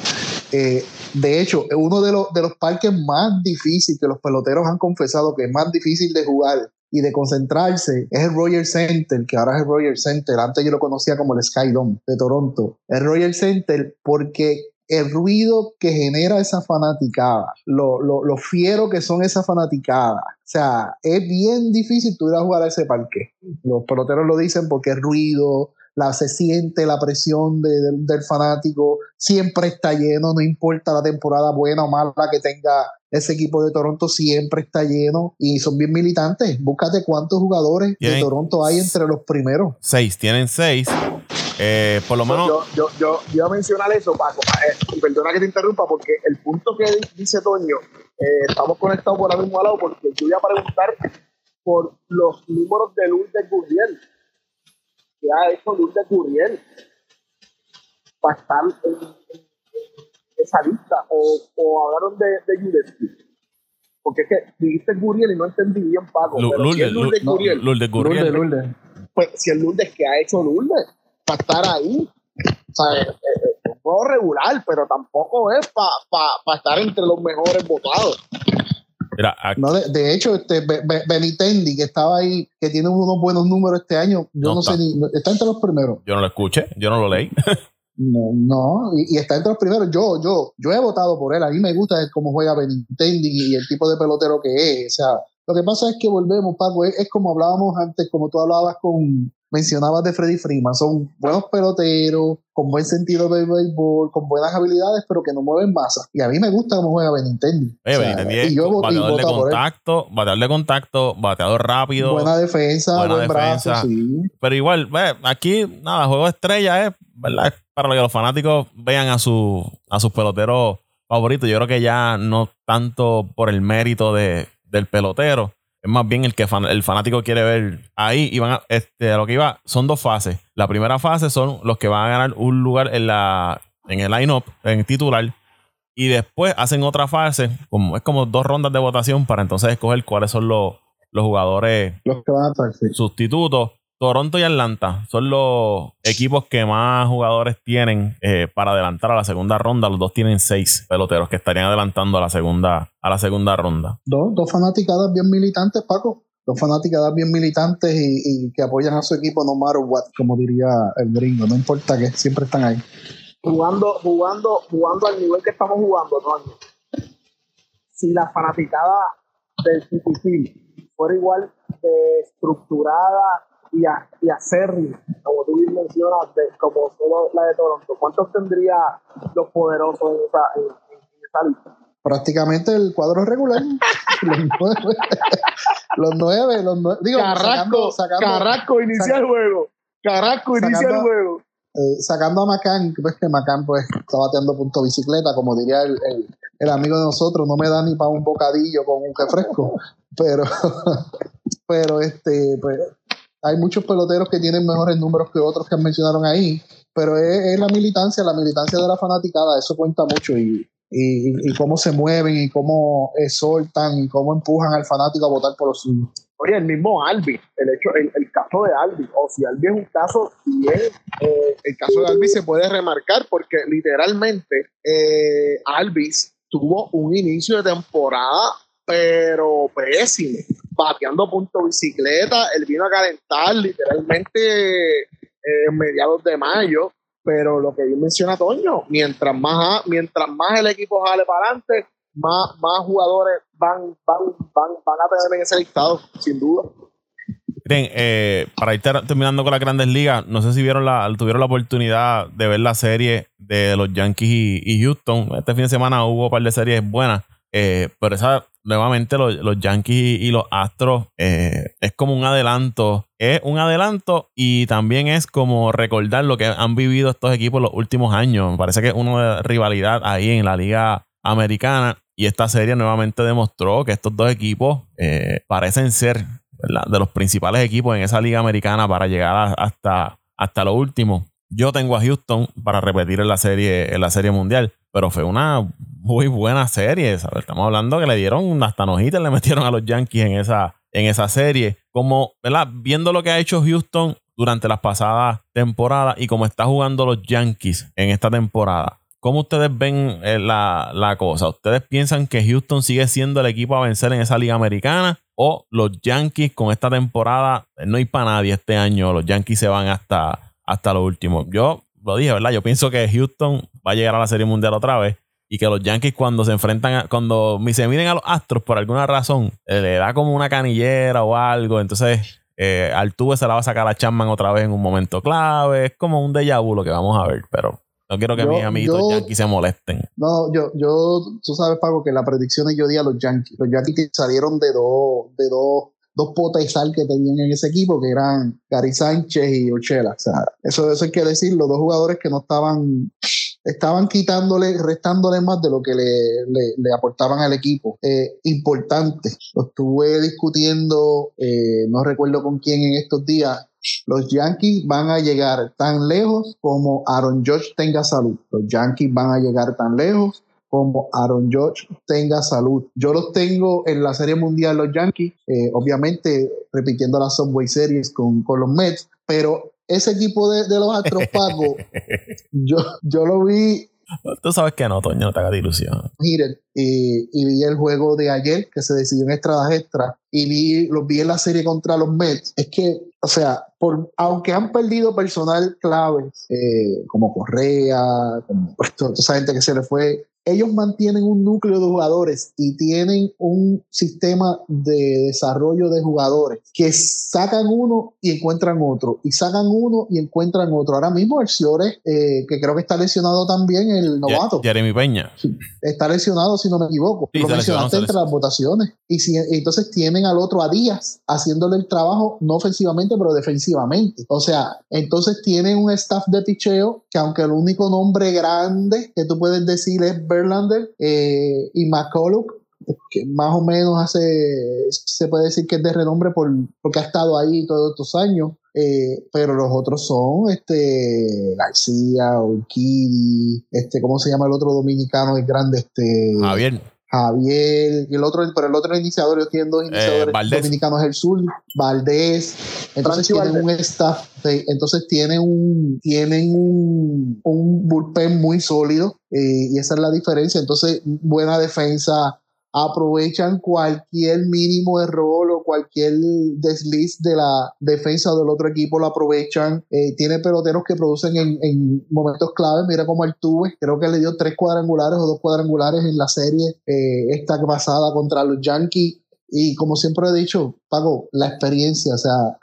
Eh, de hecho, uno de los, de los parques más difíciles que los peloteros han confesado que es más difícil de jugar y de concentrarse es el Royal Center, que ahora es el Royal Center, antes yo lo conocía como el Sky Dome de Toronto, el Royal Center porque el ruido que genera esa fanaticada, lo, lo, lo fiero que son esas fanaticadas. O sea, es bien difícil tú ir a jugar a ese parque. Los peloteros lo dicen porque el ruido, la, se siente la presión del fanático, siempre está lleno, no importa la temporada buena o mala que tenga ese equipo de Toronto, siempre está lleno y son bien militantes. Búscate cuántos jugadores de Toronto hay entre los primeros. Seis, tienen seis. Eh, por lo menos. Yo, yo, yo, yo, iba a mencionar eso, Paco. Eh, perdona que te interrumpa, porque el punto que dice Toño, eh, estamos conectados por el mismo lado, porque yo voy a preguntar por los números de Lourdes Gurriel. ¿Qué ha hecho Lourdes Gurriel? Para estar en, esa lista. O, o hablaron de, de Porque es que dijiste Gurriel y no entendí bien, Paco. Lourdes, Lourdes, Gurriel. Lourdes Gurriel. Pues si el Lourdes, ¿qué ha hecho Lourdes? para estar ahí. O sea, es, un juego regular, pero tampoco es para estar entre los mejores votados. No, de, hecho, este Benitendi, que estaba ahí, que tiene unos buenos números este año, yo no, sé ni. Está entre los primeros. Yo no lo escuché, yo no lo leí. no, no, y, está entre los primeros. Yo, yo, yo he votado por él. A mí me gusta cómo juega Benitendi y el tipo de pelotero que es. O sea, lo que pasa es que volvemos, Paco, es como hablábamos antes, como tú hablabas con, mencionabas de Freddy Freeman, son buenos peloteros, con buen sentido de béisbol, con buenas habilidades, pero que no mueven masa. Y a mí me gusta cómo juega Benintendi. Oye, Benintendi yo bateador de contacto, bateador de contacto, bateador rápido. Buena defensa, buena buen brazo, Pero igual, aquí, nada, juego de estrella es, ¿verdad? Para que los fanáticos vean a, su, a sus peloteros favoritos. Yo creo que ya no tanto por el mérito de, del pelotero, es más bien el que el fanático quiere ver ahí. Y van a, este, a lo que iba, son dos fases. La primera fase son los que van a ganar un lugar en la en el line-up, en el titular. Y después hacen otra fase, como es como dos rondas de votación para entonces escoger cuáles son los, los jugadores los que van a estar, sustitutos. Toronto y Atlanta son los equipos que más jugadores tienen eh, para adelantar a la segunda ronda. Los dos tienen seis peloteros que estarían adelantando a la segunda, a la segunda ronda. Dos, dos fanaticadas bien militantes, Paco. Dos fanaticadas bien militantes y, que apoyan a su equipo no matter what, como diría el gringo. No importa que siempre están ahí. Jugando, jugando, jugando al nivel que estamos jugando, ¿no? Si la fanaticada del CPC fuera igual de estructurada y, a, y como tú bien mencionas, de, como solo la de Toronto, ¿cuántos tendría los poderosos en esa, en, esa lista? Prácticamente el cuadro regular. los nueve. los nueve, los nueve. Digo, Carrasco, sacando, Carrasco inicia el juego. Carrasco inicia el juego. Eh, sacando a Macán, pues que Macán pues está bateando punto bicicleta, como diría el, el, el, amigo de nosotros, no me da ni para un bocadillo con un refresco, pero, pero este, pues hay muchos peloteros que tienen mejores números que otros que mencionaron ahí, pero es, la militancia, la militancia de la fanaticada, eso cuenta mucho y, cómo se mueven y cómo exhortan y cómo empujan al fanático a votar por los suyos. Oye, el mismo Albi, el hecho, el, caso de Albi, o si Albi es un caso bien, eh, el caso de Albi se puede remarcar porque literalmente eh, Alvis tuvo un inicio de temporada pero pésimo bateando punto bicicleta, él vino a calentar literalmente eh, en mediados de mayo, pero lo que bien menciona Toño, mientras más, mientras más el equipo jale para adelante, más, más jugadores van, van, van, van a tener en ese listado, sin duda. Bien, eh, para ir terminando con las grandes ligas, no sé si vieron la, tuvieron la oportunidad de ver la serie de los Yankees y, Houston. Este fin de semana hubo un par de series buenas, eh, pero esa nuevamente los, Yankees y, los Astros eh, es como un adelanto. Es un adelanto y también es como recordar lo que han vivido estos equipos los últimos años. Me parece que es una rivalidad ahí en la liga americana. Y esta serie nuevamente demostró que estos dos equipos eh, parecen ser de los principales equipos en esa liga americana para llegar hasta, hasta lo último. Yo tengo a Houston para repetir en la serie, en la serie mundial, pero fue una muy buena serie. Estamos hablando que le dieron hasta nojitas, le metieron a los Yankees en esa, en esa serie. Como, ¿verdad? Viendo lo que ha hecho Houston durante las pasadas temporadas y cómo está jugando los Yankees en esta temporada. ¿cómo ustedes ven eh, la, la cosa? ¿Ustedes piensan que Houston sigue siendo el equipo a vencer en esa liga americana? ¿O los Yankees con esta temporada, no hay para nadie este año, los Yankees se van hasta, hasta lo último? Yo lo dije, ¿verdad? Yo pienso que Houston va a llegar a la Serie Mundial otra vez y que los Yankees cuando se enfrentan, a, cuando se miden a los Astros por alguna razón, eh, le da como una canillera o algo, entonces eh, Altuve se la va a sacar a Chapman otra vez en un momento clave, es como un déjà vu lo que vamos a ver, pero no quiero que mis amiguitos Yankees se molesten. No, yo, yo, tú sabes, Paco, que la predicción yo di a los Yankees. Los Yankees salieron de dos, de dos dos potas de sal que tenían en ese equipo, que eran Gary Sánchez y Ochela. O sea, eso, eso hay que decir, los dos jugadores que no estaban, estaban quitándole, restándole más de lo que le, le, aportaban al equipo. Eh, importante, estuve discutiendo, eh, no recuerdo con quién en estos días, los Yankees van a llegar tan lejos como Aaron George tenga salud. Los Yankees van a llegar tan lejos como Aaron George tenga salud. Yo los tengo en la Serie Mundial los Yankees, eh, obviamente repitiendo la Subway Series con, con, los Mets, pero ese equipo de, de los Astros Paco, yo, yo lo vi Tú sabes que no, Toño, no te hagas ilusión. Miren, y, vi el juego de ayer que se decidió en extra extra y vi, los vi en la serie contra los Mets. Es que, o sea, por, aunque han perdido personal clave, eh, como Correa, como pues, toda esa gente que se le fue, ellos mantienen un núcleo de jugadores y tienen un sistema de desarrollo de jugadores que sacan uno y encuentran otro, y sacan uno y encuentran otro. Ahora mismo el Ciore, eh, que creo que está lesionado también, el novato. Jeremy Peña. está lesionado, si no me equivoco. lo mencionaste entre las votaciones. Y si, entonces tienen al otro a Díaz haciéndole el trabajo, no ofensivamente, pero defensivamente. O sea, entonces tienen un staff de picheo que aunque el único nombre grande que tú puedes decir es Verlander eh, y McCullough, que más o menos hace, se puede decir que es de renombre por, porque ha estado ahí todos estos años, eh, pero los otros son este García, Urquidi, este, ¿cómo se llama el otro dominicano el grande? Este, Javier. Javier, y el otro, pero el otro iniciador, yo tienen dos eh, iniciadores dominicanos, el sur, Valdés, entonces tienen un staff, entonces tienen un, tienen un, un bullpen muy sólido, eh, y esa es la diferencia, entonces buena defensa, aprovechan cualquier mínimo error o cualquier desliz de la defensa del otro equipo, lo aprovechan. Eh, tiene peloteros que producen en, momentos claves. Mira cómo tuve creo que le dio tres cuadrangulares o dos cuadrangulares en la serie eh, esta pasada contra los Yankees. Y como siempre he dicho, Pago, la experiencia, o sea,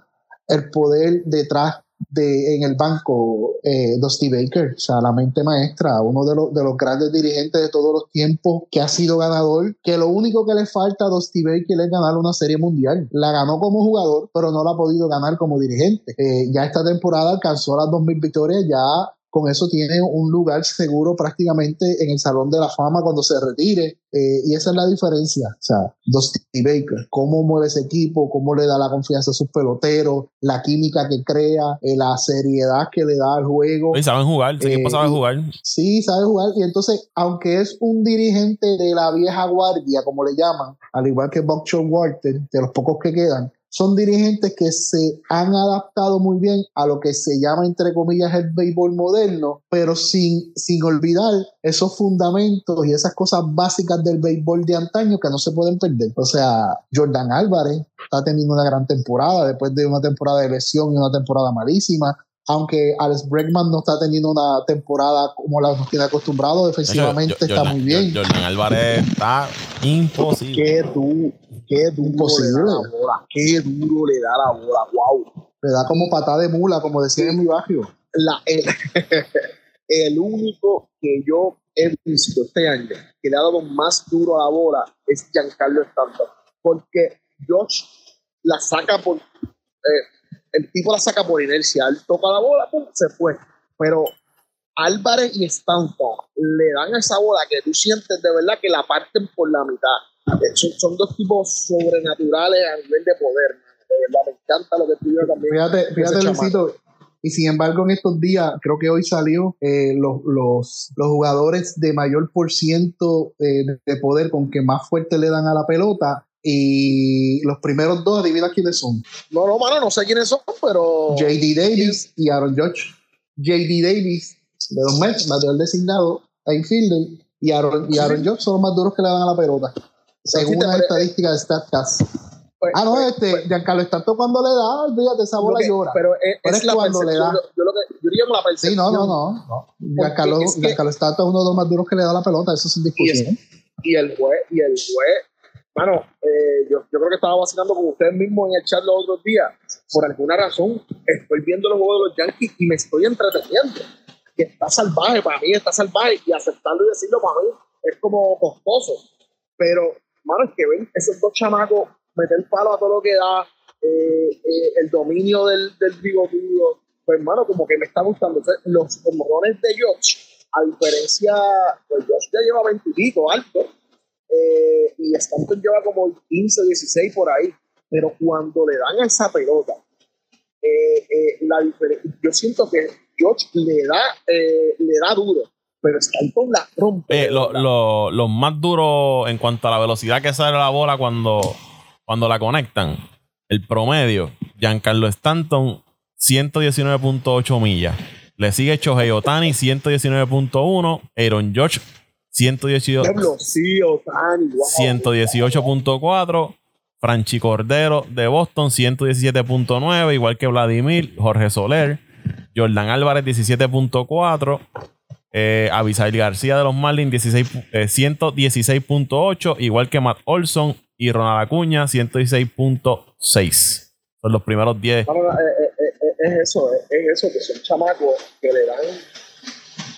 el poder detrás de, en el banco eh, Dusty Baker, o sea, la mente maestra, uno de los, de los grandes dirigentes de todos los tiempos que ha sido ganador, que lo único que le falta a Dusty Baker es ganar una serie mundial. La ganó como jugador, pero no la ha podido ganar como dirigente. Eh, ya esta temporada alcanzó las 2.000 victorias, ya con eso tiene un lugar seguro prácticamente en el Salón de la Fama cuando se retire. Eh, y esa es la diferencia. O sea, Dusty Baker, cómo mueve ese equipo, cómo le da la confianza a sus peloteros, la química que crea, eh, la seriedad que le da al juego. Y saben jugar, ese equipo sabe eh, jugar. Sí, sabe jugar. Y entonces, aunque es un dirigente de la vieja guardia, como le llaman, al igual que Buck Walter, de los pocos que quedan, son dirigentes que se han adaptado muy bien a lo que se llama, entre comillas, el béisbol moderno, pero sin, sin olvidar esos fundamentos y esas cosas básicas del béisbol de antaño que no se pueden perder. O sea, Jordan Álvarez está teniendo una gran temporada después de una temporada de lesión y una temporada malísima aunque Alex Bregman no está teniendo una temporada como la nos tiene acostumbrado, defensivamente está muy bien. Jordan Álvarez está imposible. Qué, duro, qué duro le da la bola, qué duro le da la bola, wow. Le da como patada de mula, como decía en mi barrio. La, el, único que yo he visto este año que le ha dado más duro a la bola es Giancarlo Stanton, porque Josh la saca por... Eh, el tipo la saca por inercia, él toca la bola, pum, se fue. Pero Álvarez y Stanton le dan esa bola que tú sientes de verdad que la parten por la mitad. Eh, son, dos tipos sobrenaturales a nivel de poder, de verdad, me encanta lo que tú también. Fíjate, fíjate Luisito, y sin embargo en estos días, creo que hoy salió, eh, los, los, los, jugadores de mayor por ciento eh, de poder con que más fuerte le dan a la pelota y los primeros dos, adivina quiénes son. No, no, mano, no sé quiénes son, pero. JD Davis y Aaron Judge. JD Davis, de los Mets, el designado, infielder, y Aaron, y Aaron Judge son los más duros que le dan a la pelota. Según las estadísticas de StatCast. Pues, Ah, no, pues, este, pues, Giancarlo Stanton cuando le da, olvídate, esa bola que- llora. Pero es, Pero es es la cuando le da- Yo, yo lo que, yo diría como la Sí, percepción. no, no, no. no. Giancarlo, es que- Giancarlo Stanton es uno de los más duros que le da la pelota, eso sin Y, discusión. y el juez, y el juez, bueno, eh, yo, yo creo que estaba vacilando con ustedes mismos en el chat los otros días. Por alguna razón, estoy viendo los juegos de los Yankees y me estoy entreteniendo. Que está salvaje, para mí está salvaje, y aceptarlo y decirlo para mí es como costoso. Pero, mano, es que ven esos dos chamacos meter palo a todo lo que da, eh, eh, el dominio del, del bigotudo, pues, hermano, como que me está gustando. Los honrones de Josh, a diferencia, pues Josh ya lleva 20 y pico alto, eh, y Stanton lleva como 15, 16 por ahí, pero cuando le dan esa pelota, eh, eh, la yo siento que Josh le da, eh, le da duro, pero Stanton la rompe. Eh, lo- lo- los más duros en cuanto a la velocidad que sale la bola cuando, cuando la conectan, el promedio, Giancarlo Stanton, 119.8 millas. Le sigue Shohei Otani, 119.1. Aaron George, 118 Diablo, sí, Otani, wow. 118.4. Franchi Cordero de Boston, 117.9. Igual que Vladimir, Jorge Soler. Jordan Álvarez, 17.4. Eh, Abisail García de los Marlins, 16, eh, 116.8. Igual que Matt Olson y Ronald Acuña, 116.6. Son los primeros 10. No, no, no, eh, eh, es eso, es, es eso, que son chamacos que le dan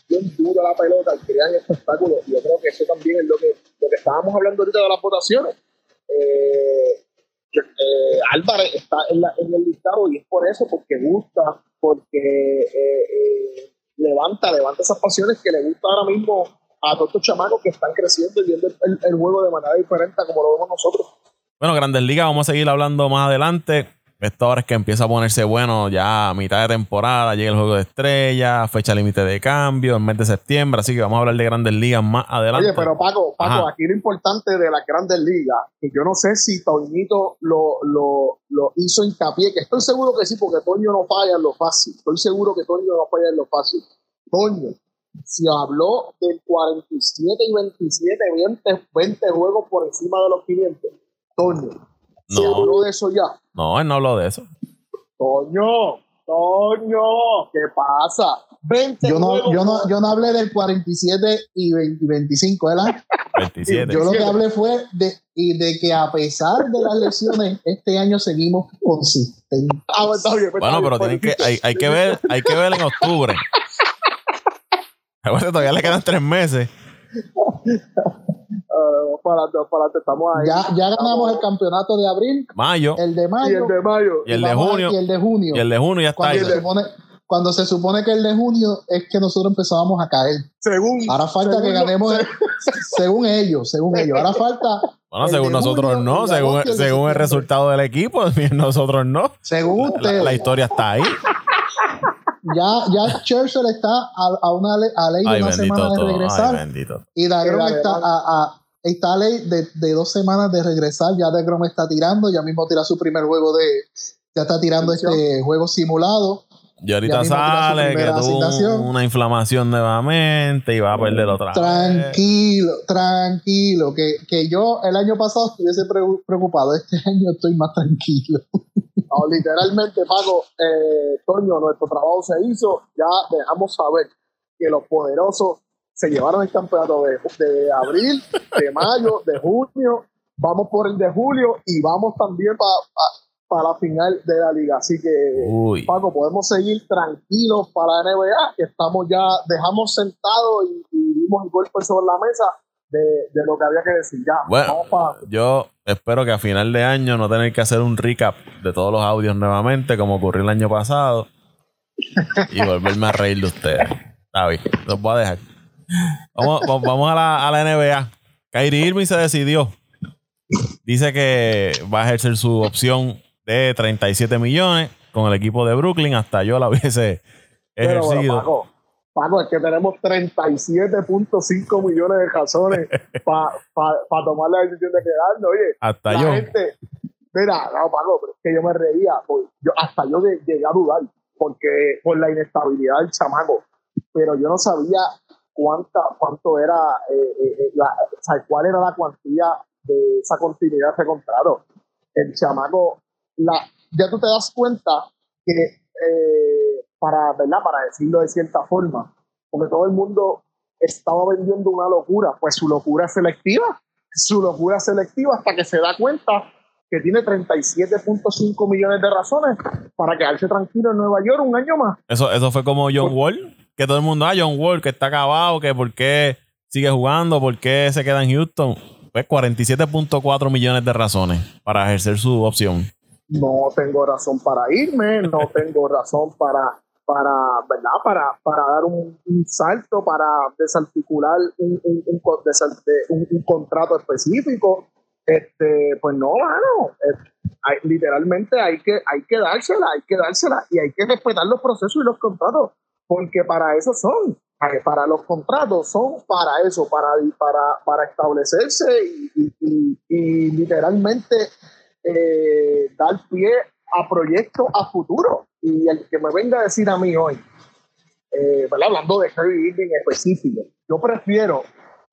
bien duro a la pelota, crean espectáculos. Yo creo que eso también es lo que, lo que estábamos hablando ahorita de las votaciones. Álvarez está en, el listado y es por eso, porque gusta, porque levanta, levanta esas pasiones que le gusta ahora mismo a todos estos chamacos que están creciendo y viendo el, el- juego de manera diferente como lo vemos nosotros. Bueno, Grandes Ligas, vamos a seguir hablando más adelante. Esto ahora es que empieza a ponerse bueno ya a mitad de temporada, llega el juego de estrellas, fecha límite de cambio, en mes de septiembre, así que vamos a hablar de Grandes Ligas más adelante. Oye, pero Paco, Paco, Ajá. aquí lo importante de las grandes ligas, que yo no sé si Toñito lo, lo, lo hizo hincapié, que estoy seguro que sí, porque Toño no falla en lo fácil. Estoy seguro que Toño no falla en lo fácil. Toño, si habló del 47 y 27, 20, 20 juegos por encima de los 500, Toño, No. habló de eso ya. No, él no habló de eso. Toño, Toño, ¿qué pasa? 20 Yo no, yo, no, yo no hablé del 47 y 20 y 25, ¿verdad? 27. Yo lo que 27. hablé fue de, y de que a pesar de las lesiones, este año seguimos consistentes. Ah, pues, está bien, pues, Bueno, pero tienen pues, que, hay, hay que ver, hay que ver en octubre. Todavía le quedan tres meses. Ah, para adelante, para adelante, estamos ahí. Ya, ya ganamos el campeonato de abril, Mayo el de y mayo el de mayo. y el de junio. y el de junio. Y el de junio ya está cuando, ahí. se supone, cuando se supone que el de junio es que nosotros empezábamos a caer. Según. Ahora falta según que ganemos, según ellos, según ellos. Ahora falta, Bueno, el según nosotros junio, no, el según, y el según el resultado del equipo, nosotros no. según La, ustedes. la historia está ahí. Ya, ya Churchill está a, a una le- a ley de Ay, una semana de todo. Ay, regresar. bendito. y Dale, está a, a- está a ley de, de dos semanas de regresar. Ya Dagrom está tirando, ya mismo tira su primer juego de. Ya está tirando este juego simulado. Y ahorita sale que tuvo asignación. una inflamación nuevamente y va a perder otra vez. Tranquilo, tranquilo. Que, que yo el año pasado estuviese pre- preocupado. Este año estoy más tranquilo. No, literalmente, Paco, eh, Toño, nuestro trabajo se hizo. Ya dejamos saber que los poderosos se llevaron el campeonato de, de abril, de mayo, de junio. Vamos por el de julio y vamos también para la final de la liga. Así que, Uy. Paco, podemos seguir tranquilos para la NBA, que estamos ya, dejamos sentado y, y dimos el golpe sobre la mesa de, de lo que había que decir. Ya, Bueno. vamos Yo espero que a final de año no tener que hacer un recap de todos los audios nuevamente, como ocurrió el año pasado, y volverme a reír de ustedes. Bien, los voy a dejar. Vamos, va- vamos a, la, a la NBA. Kyrie Irving se decidió. Dice que va a ejercer su opción de 37 millones con el equipo de Brooklyn. Hasta yo la hubiese Pero, bueno, ejercido. Paco, Paco, es que tenemos 37.5 millones de razones para tomar la decisión de quedarnos. Oye, Hasta la yo. gente, mira, no, Paco, pero es que yo me reía, pues, yo, hasta yo de- llegué a dudar, porque por la inestabilidad del chamaco, pero yo no sabía cuánta, cuánto era, eh, eh, la, o sea, cuál era la cuantía de esa continuidad de ese contrato. El chamaco, la, ya tú te das cuenta que para, ¿verdad? para decirlo de cierta forma, porque todo el mundo estaba vendiendo una locura, pues su locura selectiva, su locura selectiva hasta que se da cuenta que tiene 37.5 millones de razones para quedarse tranquilo en Nueva York un año más. Eso, eso fue como John Wall, que todo el mundo, ah, John Wall, que está acabado, que por qué sigue jugando, por qué se queda en Houston. Pues 47.4 millones de razones para ejercer su opción. No tengo razón para irme, no tengo razón para para, ¿verdad? Para, para dar un, salto, para desarticular un, un, un, contrato específico. Este, pues no, mano. literalmente hay que, hay que dársela, hay que dársela y hay que respetar los procesos y los contratos, porque para eso son. Para los contratos son para eso, para, para, para establecerse y, y, literalmente eh, dar pie a proyectos a futuro. Y el que me venga a decir a mí hoy, eh, hablando de Harry Irving en específico, yo prefiero,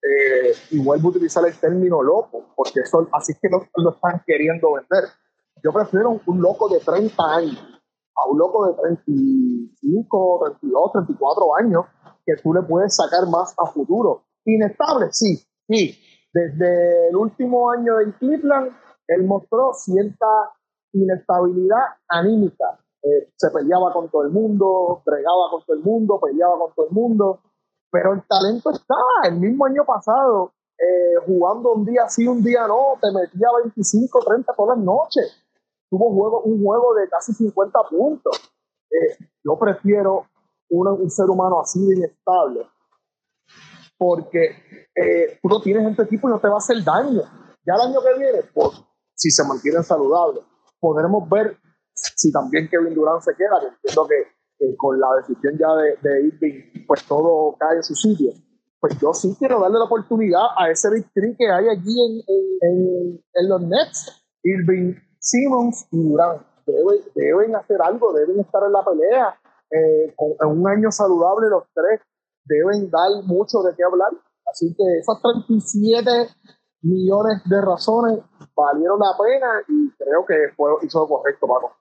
eh, y vuelvo a utilizar el término loco, porque eso, así es que lo, lo están queriendo vender. Yo prefiero un, loco de 30 años a un loco de 35, 32, 34 años que tú le puedes sacar más a futuro. Inestable, sí, sí. Desde el último año en Cleveland, él mostró cierta inestabilidad anímica. Eh, se peleaba con todo el mundo, bregaba con todo el mundo, peleaba con todo el mundo, pero el talento está. El mismo año pasado, eh, jugando un día sí, un día no, te metía 25, 30 todas las noches. Tuvo juego, un juego de casi 50 puntos. Eh, yo prefiero un ser humano así de inestable, porque tú no tienes en tu equipo y no te va a hacer daño. Ya el año que viene, pues, si se mantienen saludables, podremos ver si también Kevin Durant se queda, que entiendo que, con la decisión ya de, de, Irving, pues todo cae en su sitio. Pues yo sí quiero darle la oportunidad a ese victory que hay allí en, en, los Nets. Irving, Simmons y Durant deben, deben hacer algo, deben estar en la pelea. Eh, en un año saludable los tres deben dar mucho de qué hablar. Así que esas 37 millones de razones valieron la pena y creo que fue, hizo lo correcto, Paco.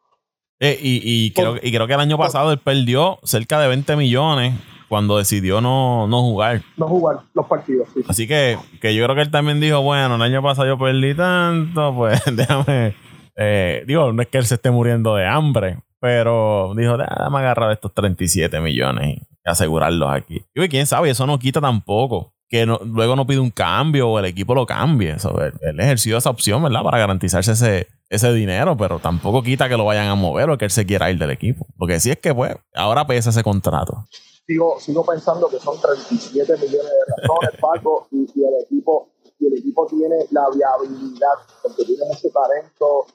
Eh, y, y, creo, y creo que el año pasado él perdió cerca de 20 millones cuando decidió no, no jugar. No jugar los partidos, sí. Así que, que yo creo que él también dijo, bueno, el año pasado yo perdí tanto, pues déjame... Eh, digo, no es que él se esté muriendo de hambre, pero dijo, déjame agarrar estos 37 millones y asegurarlos aquí. Y quién sabe, eso no quita tampoco que luego no pide un cambio o el equipo lo cambie. él, ejerció esa opción, ¿verdad? Para garantizarse ese, ese dinero, pero tampoco quita que lo vayan a mover o que él se quiera ir del equipo. Porque si es que, pues, ahora pesa ese contrato. Sigo, sigo pensando que son 37 millones de razones, Paco, y, el equipo y el equipo tiene la viabilidad, porque tiene mucho talento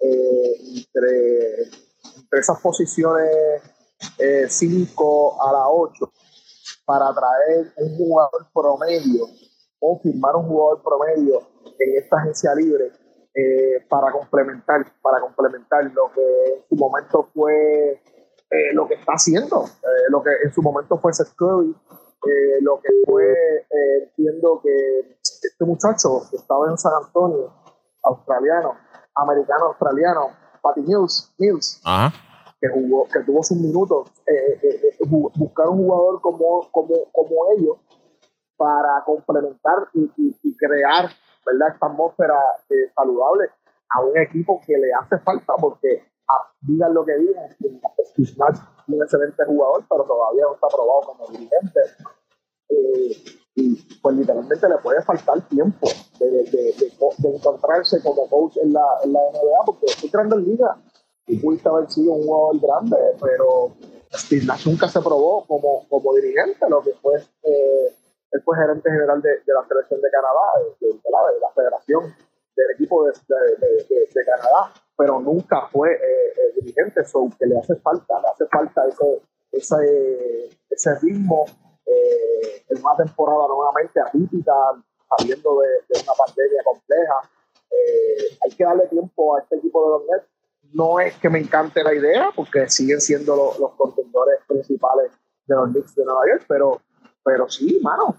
eh, entre, entre, esas posiciones 5 eh, a la 8 para traer un jugador promedio o firmar un jugador promedio en esta agencia libre eh, para complementar, para complementar lo que en su momento fue eh, lo que está haciendo, eh, lo que en su momento fue Seth Curry, lo que fue, entiendo que este muchacho que estaba en San Antonio, australiano, americano australiano, Patty Mills, Mills que jugó, que tuvo sus minutos, eh, eh, eh, buscar un jugador como, como, como ellos para complementar y, crear ¿verdad? esta atmósfera saludable a un equipo que le hace falta porque ah, digan lo que digan, es un excelente jugador, pero todavía no está aprobado como dirigente. y pues literalmente le puede faltar tiempo de, de, de, encontrarse como coach en la, en la NBA porque estoy entrando en liga y pudiste haber sido un jugador grande, pero Steve Nash nunca se probó como, como dirigente, lo que fue, eh, él fue gerente general de, de, la selección de Canadá, de, de, la, federación del equipo de, de Canadá, pero nunca fue eh, eh, dirigente, so que le hace falta, le hace falta ese, ese, ese ritmo eh, en una temporada nuevamente atípica, saliendo de, una pandemia compleja. hay que darle tiempo a este equipo de los Nets no es que me encante la idea, porque siguen siendo los, los contendores principales de los Knicks de Nueva York, pero, pero sí, mano,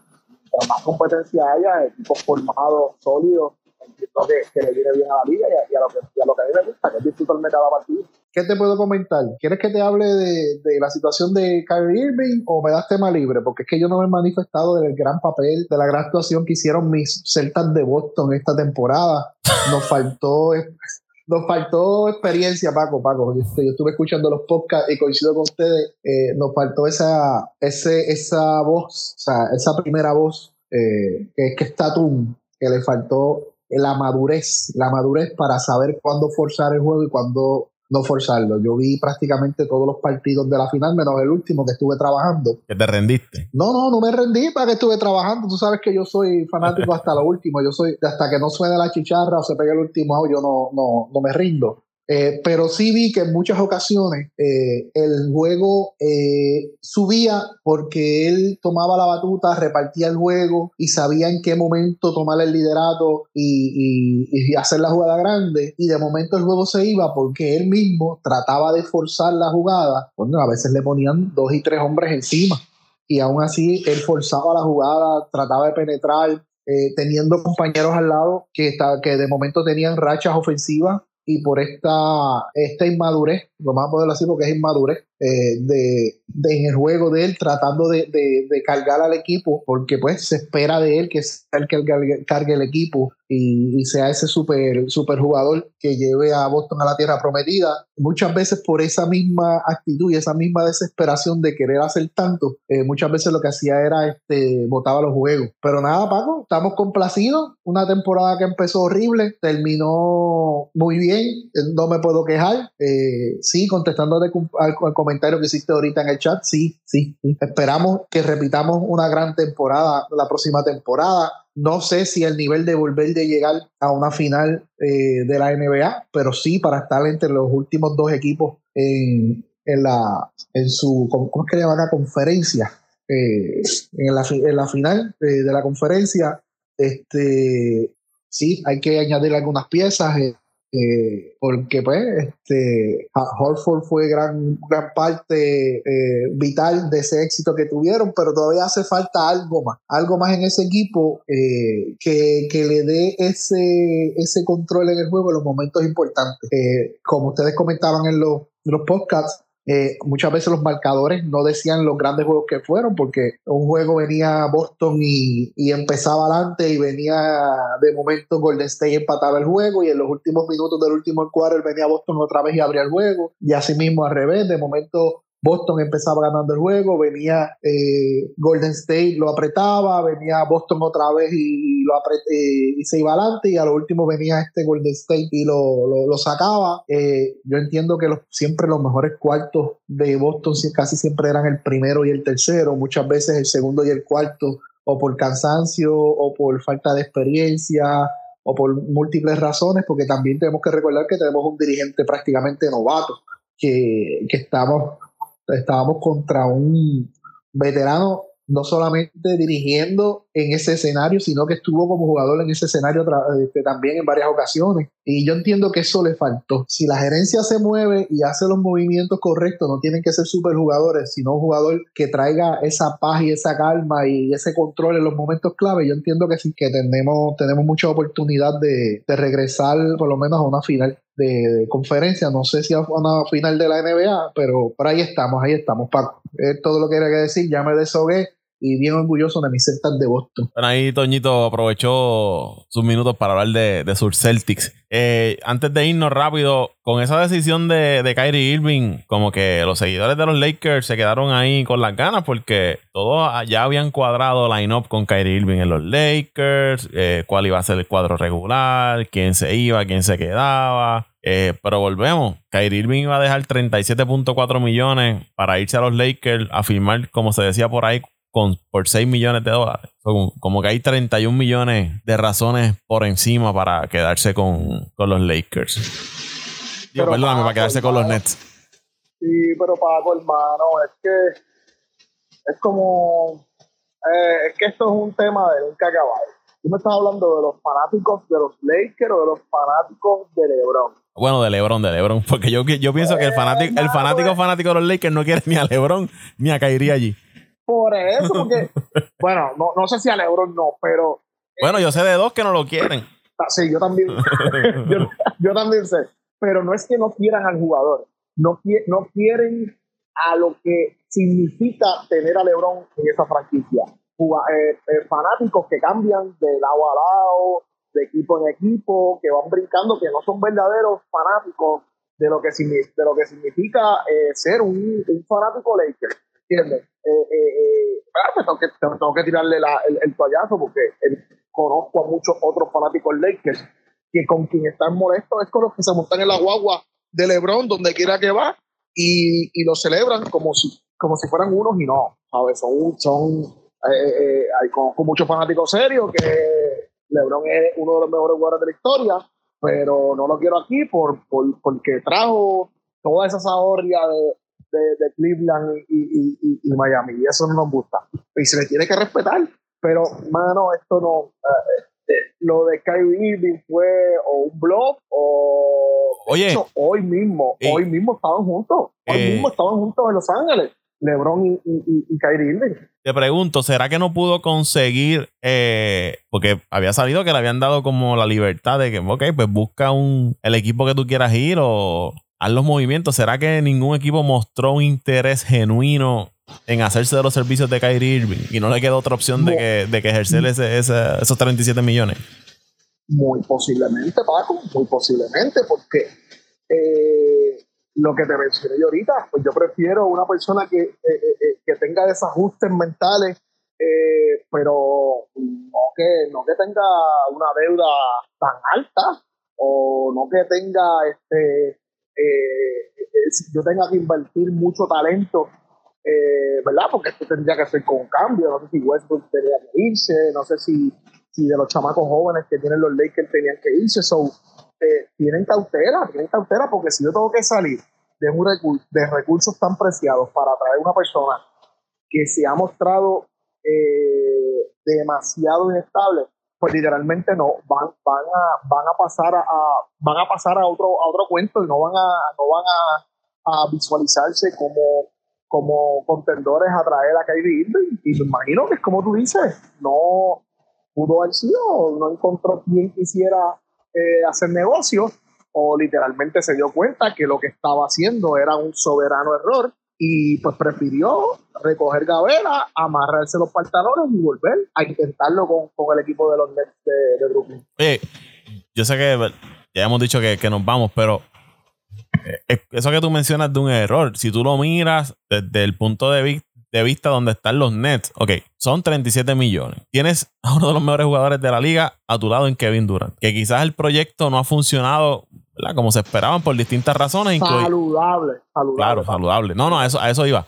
más competencia haya, equipos formados, sólidos, entiendo que, que, le viene bien a la liga y a, lo, que, a lo que a mí me gusta, que es disfrutarme cada partido. ¿Qué te puedo comentar? ¿Quieres que te hable de, de, la situación de Kyrie Irving o me das tema libre? Porque es que yo no me he manifestado del gran papel, de la gran actuación que hicieron mis Celtas de Boston esta temporada. Nos faltó nos faltó experiencia, Paco, Paco. Yo, estuve escuchando los podcasts y coincido con ustedes. Eh, nos faltó esa, ese, esa voz, o sea, esa primera voz eh, que es que está tú, que le faltó la madurez, la madurez para saber cuándo forzar el juego y cuándo no forzarlo. Yo vi prácticamente todos los partidos de la final, menos el último que estuve trabajando. ¿Que te rendiste? No, no, no me rendí para que estuve trabajando. Tú sabes que yo soy fanático hasta lo último. Yo soy, hasta que no suene la chicharra o se pegue el último yo no, no, no me rindo. Eh, pero sí vi que en muchas ocasiones eh, el juego eh, subía porque él tomaba la batuta, repartía el juego y sabía en qué momento tomar el liderato y, hacer la jugada grande. Y de momento el juego se iba porque él mismo trataba de forzar la jugada. Bueno, a veces le ponían dos y tres hombres encima. Y aún así él forzaba la jugada, trataba de penetrar, teniendo compañeros al lado que, que de momento tenían rachas ofensivas y por esta, esta inmadurez, lo más poderlo decir porque es inmadurez, eh, de, de, en el juego de él, tratando de, de, cargar al equipo, porque pues se espera de él que sea el que cargue el equipo y, sea ese super, super jugador que lleve a Boston a la tierra prometida. Muchas veces por esa misma actitud y esa misma desesperación de querer hacer tanto, eh, muchas veces lo que hacía era este, botaba los juegos. Pero nada, Paco, estamos complacidos. Una temporada que empezó horrible, terminó muy bien, no me puedo quejar. Eh, sí, contestando al, al, comentario que hiciste ahorita en el chat, sí, sí, sí. Esperamos que repitamos una gran temporada la próxima temporada no sé si el nivel de volver de llegar a una final eh, de la NBA, pero sí para estar entre los últimos dos equipos en, la en su ¿cómo es que llaman la conferencia? Eh, en, la, en la final eh, de la conferencia, este sí, hay que añadir algunas piezas. Eh, porque pues este Horford fue gran, gran parte eh, vital de ese éxito que tuvieron, pero todavía hace falta algo más, algo más en ese equipo eh, que, que, le dé ese, ese control en el juego en los momentos importantes. como ustedes comentaban en los, en los podcasts, eh, muchas veces los marcadores no decían los grandes juegos que fueron, porque un juego venía Boston y, empezaba adelante y venía de momento Golden State empataba el juego y en los últimos minutos del último quarter venía Boston otra vez y abría el juego. Y así mismo al revés, de momento Boston empezaba ganando el juego, venía eh, Golden State, lo apretaba, venía Boston otra vez y, lo apreté, y se iba adelante y a lo último venía este Golden State y lo, lo, sacaba. Eh, yo entiendo que los, siempre los mejores cuartos de Boston casi siempre eran el primero y el tercero, muchas veces el segundo y el cuarto o por cansancio o por falta de experiencia o por múltiples razones, porque también tenemos que recordar que tenemos un dirigente prácticamente novato, que, que estamos estábamos contra un veterano no solamente dirigiendo en ese escenario, sino que estuvo como jugador en ese escenario este, también en varias ocasiones. Y yo entiendo que eso le faltó. Si la gerencia se mueve y hace los movimientos correctos, no tienen que ser superjugadores, sino un jugador que traiga esa paz y esa calma y ese control en los momentos clave. Yo entiendo que sí, que tenemos, tenemos mucha oportunidad de, de regresar por lo menos a una final de, conferencia. No sé si a una final de la NBA, pero por ahí estamos, ahí estamos, Paco. Es todo lo que quería decir. Ya me deshogué y bien orgulloso de mis Celtas de Boston. Bueno, ahí Toñito aprovechó sus minutos para hablar de, de sus Celtics. Eh, antes de irnos rápido, con esa decisión de, de, Kyrie Irving, como que los seguidores de los Lakers se quedaron ahí con las ganas porque todos ya habían cuadrado line-up con Kyrie Irving en los Lakers, eh, cuál iba a ser el cuadro regular, quién se iba, quién se quedaba. Eh, pero volvemos. Kyrie Irving iba a dejar 37.4 millones para irse a los Lakers a firmar, como se decía por ahí, con, por 6 millones de dólares. Como, que hay 31 millones de razones por encima para quedarse con, los Lakers. Digo, perdóname, para quedarse con los Nets. Sí, pero Paco, hermano, es que es como. Eh, es que esto es un tema de nunca acabar. Tú me estás hablando de los fanáticos de los Lakers o de los fanáticos de LeBron. Bueno, de LeBron, de LeBron. Porque yo, yo pienso que el fanático, el fanático fanático de los Lakers no quiere ni a LeBron ni a Kyrie allí. Por eso, porque, bueno, no, no sé si a LeBron no, pero. Bueno, yo sé de dos que no lo quieren. Ah, sí, yo también. yo, también sé. Pero no es que no quieran al jugador. No, no quieren a lo que significa tener a LeBron en esa franquicia. Eh, eh, fanáticos que cambian de lado a lado, de equipo en equipo, que van brincando, que no son verdaderos fanáticos de lo que, de lo que significa eh, ser un, fanático Lakers. ¿Entiendes? Pues tengo, que, tengo, que, tirarle el, el, toallazo porque conozco a muchos otros fanáticos Lakers que con quien están molestos es con los que se montan en la guagua de LeBron donde quiera que va y, y lo celebran como si, como si fueran unos y no, ¿sabes? Son, son eh, hay con, muchos fanáticos serios que LeBron es uno de los mejores jugadores de la historia, pero no lo quiero aquí por, por porque trajo toda esa zahorria de, de, Cleveland y, y, y, Miami, y eso no nos gusta. Y se le tiene que respetar, pero, mano, esto no. Eh, eh, lo de Kyrie Irving fue o un blog o. Oye. hoy mismo, hoy mismo estaban juntos. Hoy mismo estaban juntos en Los Ángeles. LeBron y, y, Kyrie Irving. Te pregunto, ¿será que no pudo conseguir, eh, porque había salido que le habían dado como la libertad de que, ok, pues busca un, el equipo que tú quieras ir o haz los movimientos? ¿Será que ningún equipo mostró un interés genuino en hacerse de los servicios de Kyrie Irving y no le queda otra opción de que, de que ejercer ese, esos 37 millones? Muy posiblemente, Paco, muy posiblemente, porque eh, lo que te mencioné yo ahorita, pues yo prefiero una persona que, eh, eh, eh, que tenga desajustes mentales, pero no que, no que tenga una deuda tan alta o no que tenga, este, yo tenga que invertir mucho talento, ¿verdad? Porque esto tendría que ser con cambio, no sé si Westbrook tenía que irse, no sé si, si de los chamacos jóvenes que tienen los Lakers tenían que irse, so, tienen cautela, tienen cautela, porque si yo tengo que salir de, un de recursos tan preciados para atraer una persona que se ha mostrado eh, demasiado inestable, pues literalmente no, van, van, a, van a pasar a, van a pasar a otro, a otro cuento y no van a, no van a, a visualizarse como, como contendores a traer a Kyrie Irving. Y me imagino que es como tú dices, no pudo haber sido, no encontró quien quisiera eh, hacer negocios o literalmente se dio cuenta que lo que estaba haciendo era un soberano error y pues prefirió recoger gavera, amarrarse los pantalones y volver a intentarlo con, el equipo de los Nets de, Brooklyn. Oye, yo sé que ya hemos dicho que, que nos vamos, pero eh, eso que tú mencionas de un error, si tú lo miras desde el punto de vista de vista donde están los Nets. Ok, son 37 millones. Tienes a uno de los mejores jugadores de la liga a tu lado en Kevin Durant. Que quizás el proyecto no ha funcionado como se esperaban por distintas razones. Saludable, saludable. Claro, saludable. No, no, a eso, a eso iba.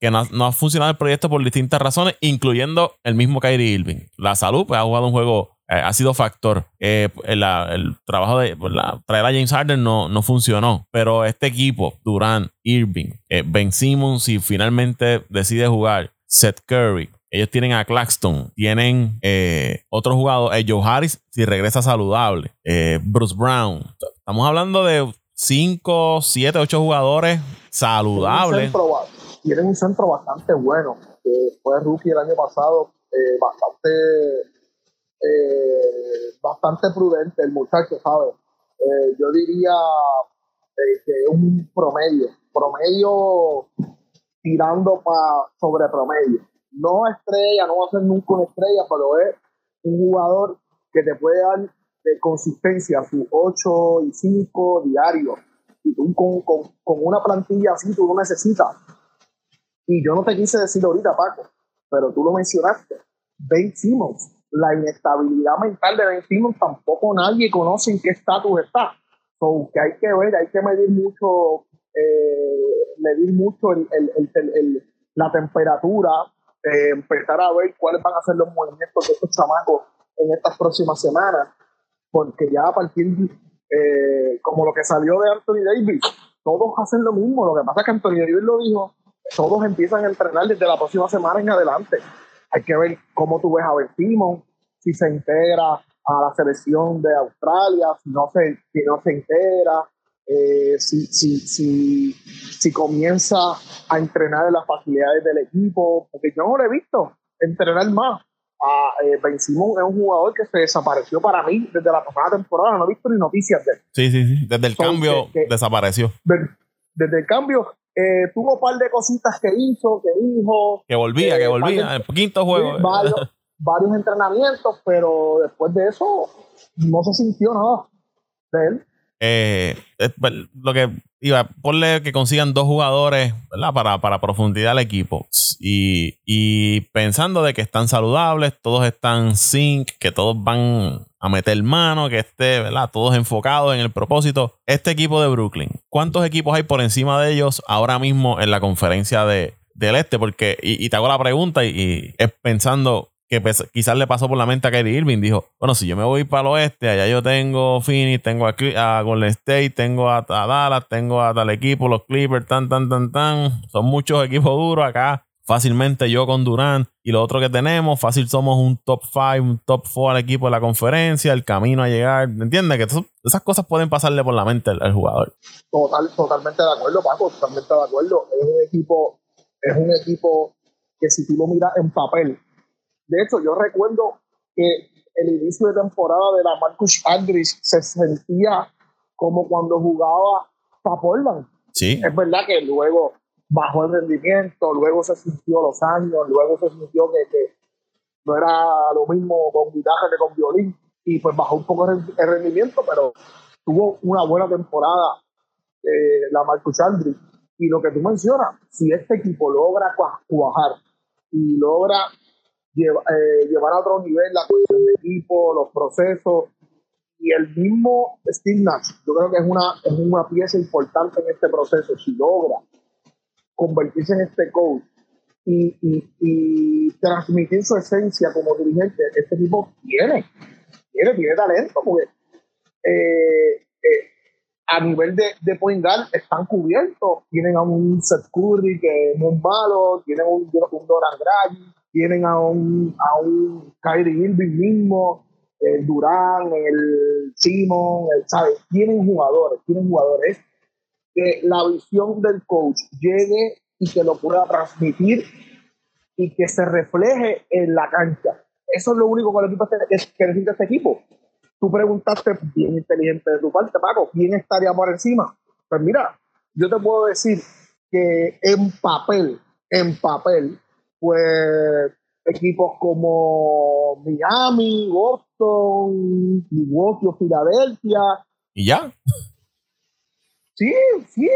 Que no, ha funcionado el proyecto por distintas razones, incluyendo el mismo Kyrie Irving. La salud, pues ha jugado un juego eh, ha sido factor. Eh, el, trabajo de pues, traer a James Harden no, no funcionó, pero este equipo, Durant, Irving, eh, Ben Simmons, si finalmente decide jugar, Seth Curry, ellos tienen a Claxton, tienen otro jugador, Joe Harris, si regresa saludable, Bruce Brown. Estamos hablando de 5, 7, 8 jugadores saludables. Tienen un centro, bastante bueno. fue rookie el año pasado, bastante eh, bastante prudente el muchacho, ¿sabes? Eh, yo diría eh, que es un promedio, promedio tirando para sobre promedio. No estrella, no va a ser nunca una estrella, pero es un jugador que te puede dar de consistencia su 8 y 5 diarios. Y tú con, con, con, una plantilla así tú lo necesitas. Y yo no te quise decir ahorita, Paco, pero tú lo mencionaste. Ben Simmons la inestabilidad mental de Ben Simmons tampoco nadie conoce en qué estatus está. So, que hay que ver, hay que medir mucho, eh, medir mucho el, el, la temperatura, eh, empezar a ver cuáles van a ser los movimientos de estos chamacos en estas próximas semanas, porque ya a partir, eh, como lo que salió de Anthony Davis, todos hacen lo mismo. Lo que pasa es que Anthony Davis lo dijo, todos empiezan a entrenar desde la próxima semana en adelante. Hay que ver cómo tú ves a Ben si se integra a la selección de Australia, si no se, si no se integra. eh, si, si, si, si comienza a entrenar en las facilidades del equipo, porque yo no lo he visto entrenar más. Ah, eh, ben Simon es un jugador que se desapareció para mí desde la pasada temporada, no he visto ni noticias de él. Sí, sí, sí. Desde el cambio desapareció. Desde, el cambio eh, tuvo un par de cositas que hizo, que dijo. Que volvía, que volvía. el quinto juego. Varios, varios entrenamientos, pero después de eso no se sintió nada de él. Eh, pues, lo que iba, ponle que consigan dos jugadores Para, para profundidad al equipo. Y, y, pensando de que están saludables, todos están sync, que todos van a meter mano, que esté, ¿verdad? Todos enfocados en el propósito. Este equipo de Brooklyn, ¿cuántos equipos hay por encima de ellos ahora mismo en la conferencia de, del este? Porque, y, te hago la pregunta y, y es pensando que pues, quizás le pasó por la mente a Kyrie Irving. Dijo, bueno, si yo me voy para el oeste, allá yo tengo Phoenix, tengo a, a Golden State, tengo a, Dallas, tengo a tal equipo, los Clippers, tan, tan, tan, tan. Son muchos equipos duros acá. Fácilmente yo con Durant y lo otro que tenemos, fácil somos un top 5, un top 4 al equipo de la conferencia, el camino a llegar. ¿Entiendes? Que esas cosas pueden pasarle por la mente al, jugador. Total, totalmente de acuerdo, Paco, totalmente de acuerdo. Es un equipo, es un equipo que si tú lo miras en papel, de hecho, yo recuerdo que el inicio de temporada de la Marcus Aldridge se sentía como cuando jugaba para Portland. Sí. Es verdad que luego bajó el rendimiento, luego se sintió los años, luego se sintió que, no era lo mismo con guitarra que con violín, y pues bajó un poco el rendimiento, pero tuvo una buena temporada eh, la Marcus Aldridge. Y lo que tú mencionas, si este equipo logra cuajar y logra eh, llevar a otro nivel la cuestión de equipo, los procesos y el mismo Steve Nash. Yo creo que es una, es una pieza importante en este proceso. Si logra convertirse en este coach y, y, transmitir su esencia como dirigente, este equipo tiene, tiene, tiene talento porque eh, eh, a nivel de, de point guard están cubiertos. Tienen a un Seth Curry que no es malo, tienen un, un Doran tienen a un, a un Kyrie Irving mismo, el Durán, el Simon, el, ¿sabes? Tienen jugadores, tienen jugadores que la visión del coach llegue y que lo pueda transmitir y que se refleje en la cancha. Eso es lo único que, el equipo que necesita este equipo. Tú preguntaste, bien inteligente de tu parte, Paco, ¿quién estaría por encima? Pues mira, yo te puedo decir que en papel, en papel, pues equipos como Miami, Boston, Milwaukee, Filadelfia. ¿Y ya? Sí, sí.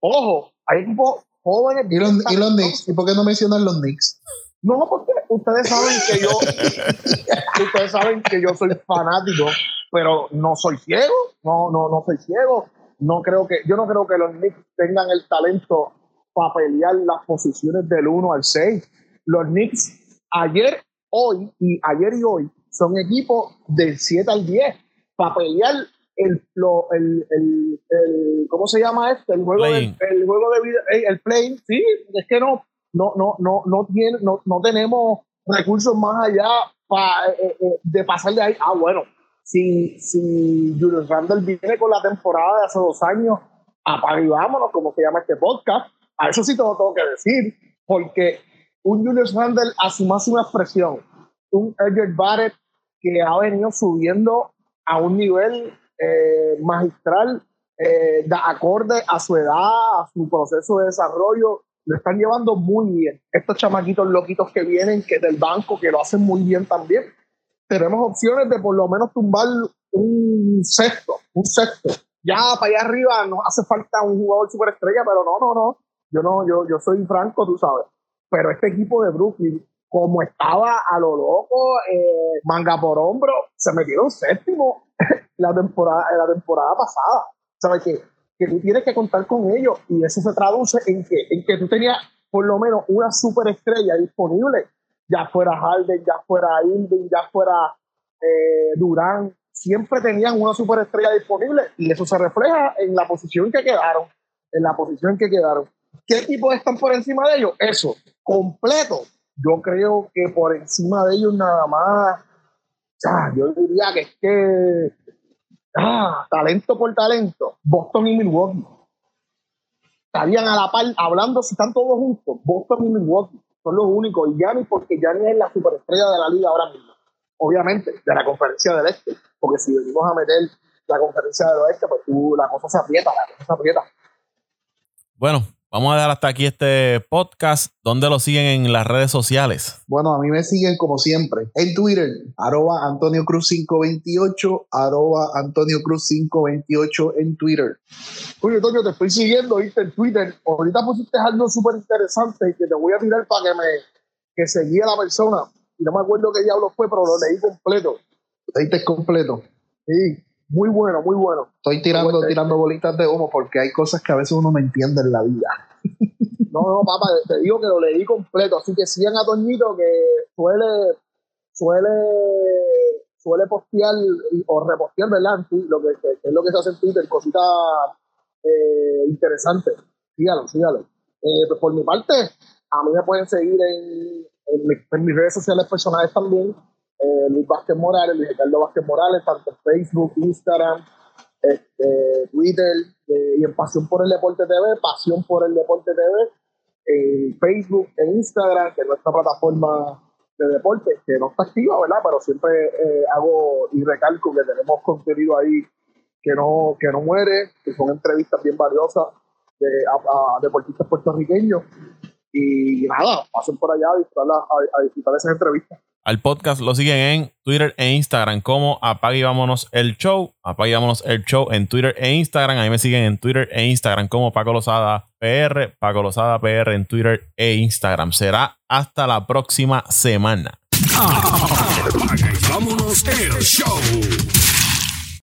Ojo, hay equipos jóvenes. ¿Y los, ¿y los Knicks? ¿Y por qué no mencionan los Knicks? No, porque ustedes saben que yo, ustedes saben que yo soy fanático, pero no soy ciego, no, no, no soy ciego. No creo que, yo no creo que los Knicks tengan el talento para pelear las posiciones del 1 al 6 los Knicks ayer, hoy y ayer y hoy son equipos del 7 al 10 para pelear el, el, el, el, ¿cómo se llama este? El juego, de, el juego de vida, eh, el play, sí, es que no, no, no, no, no, tiene, no, no tenemos recursos más allá para eh, eh, de pasar de ahí. Ah, bueno, si, si Julius Randle viene con la temporada de hace dos años, apaga y vámonos, como se llama este podcast, a eso sí te lo tengo que decir, porque un Julius Randle a su máxima expresión, un Edgar Barrett que ha venido subiendo a un nivel eh, magistral eh, de acorde a su edad, a su proceso de desarrollo, lo están llevando muy bien. Estos chamaquitos loquitos que vienen, que del banco, que lo hacen muy bien también. Tenemos opciones de por lo menos tumbar un sexto, un sexto. Ya para allá arriba nos hace falta un jugador superestrella, pero no, no, no. Yo no, yo, yo soy franco, tú sabes pero este equipo de Brooklyn, como estaba a lo loco, eh, manga por hombro, se metieron séptimo la temporada, la temporada pasada. ¿Sabes qué? Que tú tienes que contar con ellos y eso se traduce en que, en que tú tenías por lo menos una superestrella disponible, ya fuera Harden, ya fuera Irving, ya fuera eh, Durán, siempre tenían una superestrella disponible y eso se refleja en la posición que quedaron, en la posición que quedaron. ¿Qué equipos están por encima de ellos? Eso, completo. Yo creo que por encima de ellos nada más, yo diría que es que, ah, talento por talento, Boston y Milwaukee. Estarían a la par hablando si están todos juntos. Boston y Milwaukee son los únicos. Y Giannis, porque Giannis es la superestrella de la liga ahora mismo. Obviamente, de la conferencia del este. Porque si venimos a meter la conferencia del oeste, pues la cosa se aprieta, la cosa se aprieta. Bueno, Vamos a dar hasta aquí este podcast. ¿Dónde lo siguen en las redes sociales? Bueno, a mí me siguen como siempre en Twitter, arroba Antonio Cruz 528, arroba Antonio Cruz 528 en Twitter. Oye, Antonio, te estoy siguiendo, viste, en Twitter. Ahorita pusiste algo súper interesante que te voy a tirar para que me que seguía la persona. Y no me acuerdo qué diablo fue, pero lo leí completo. ¿Lo leíste completo? Sí. Muy bueno, muy bueno. Estoy tirando, tirando bolitas de humo porque hay cosas que a veces uno no entiende en la vida. No, no, papá, te digo que lo leí completo, así que sigan a Toñito que suele, suele, suele postear o repostear, ¿verdad? lo que, es lo que se hace en Twitter, cositas eh, interesantes. Sígalo, sígalo. Eh, pues por mi parte, a mí me pueden seguir en, en mis redes sociales personales también eh, Luis Vázquez Morales, Luis Ricardo Vázquez Morales, tanto en Facebook, Instagram, este, Twitter eh, y en Pasión por el Deporte TV, Pasión por el Deporte TV, en Facebook, en Instagram, que es nuestra plataforma de deporte, que no está activa, ¿verdad? Pero siempre eh, hago y recalco que tenemos contenido ahí que no, que no muere, que son entrevistas bien valiosas de, a, deportistas puertorriqueños. Y nada, pasen por allá a disfrutar, a, a esas entrevistas. Al podcast lo siguen en Twitter e Instagram como Apague y Vámonos el Show. Apague y Vámonos el Show en Twitter e Instagram. Ahí me siguen en Twitter e Instagram como Paco Lozada PR. Paco Lozada PR en Twitter e Instagram. Será hasta la próxima semana.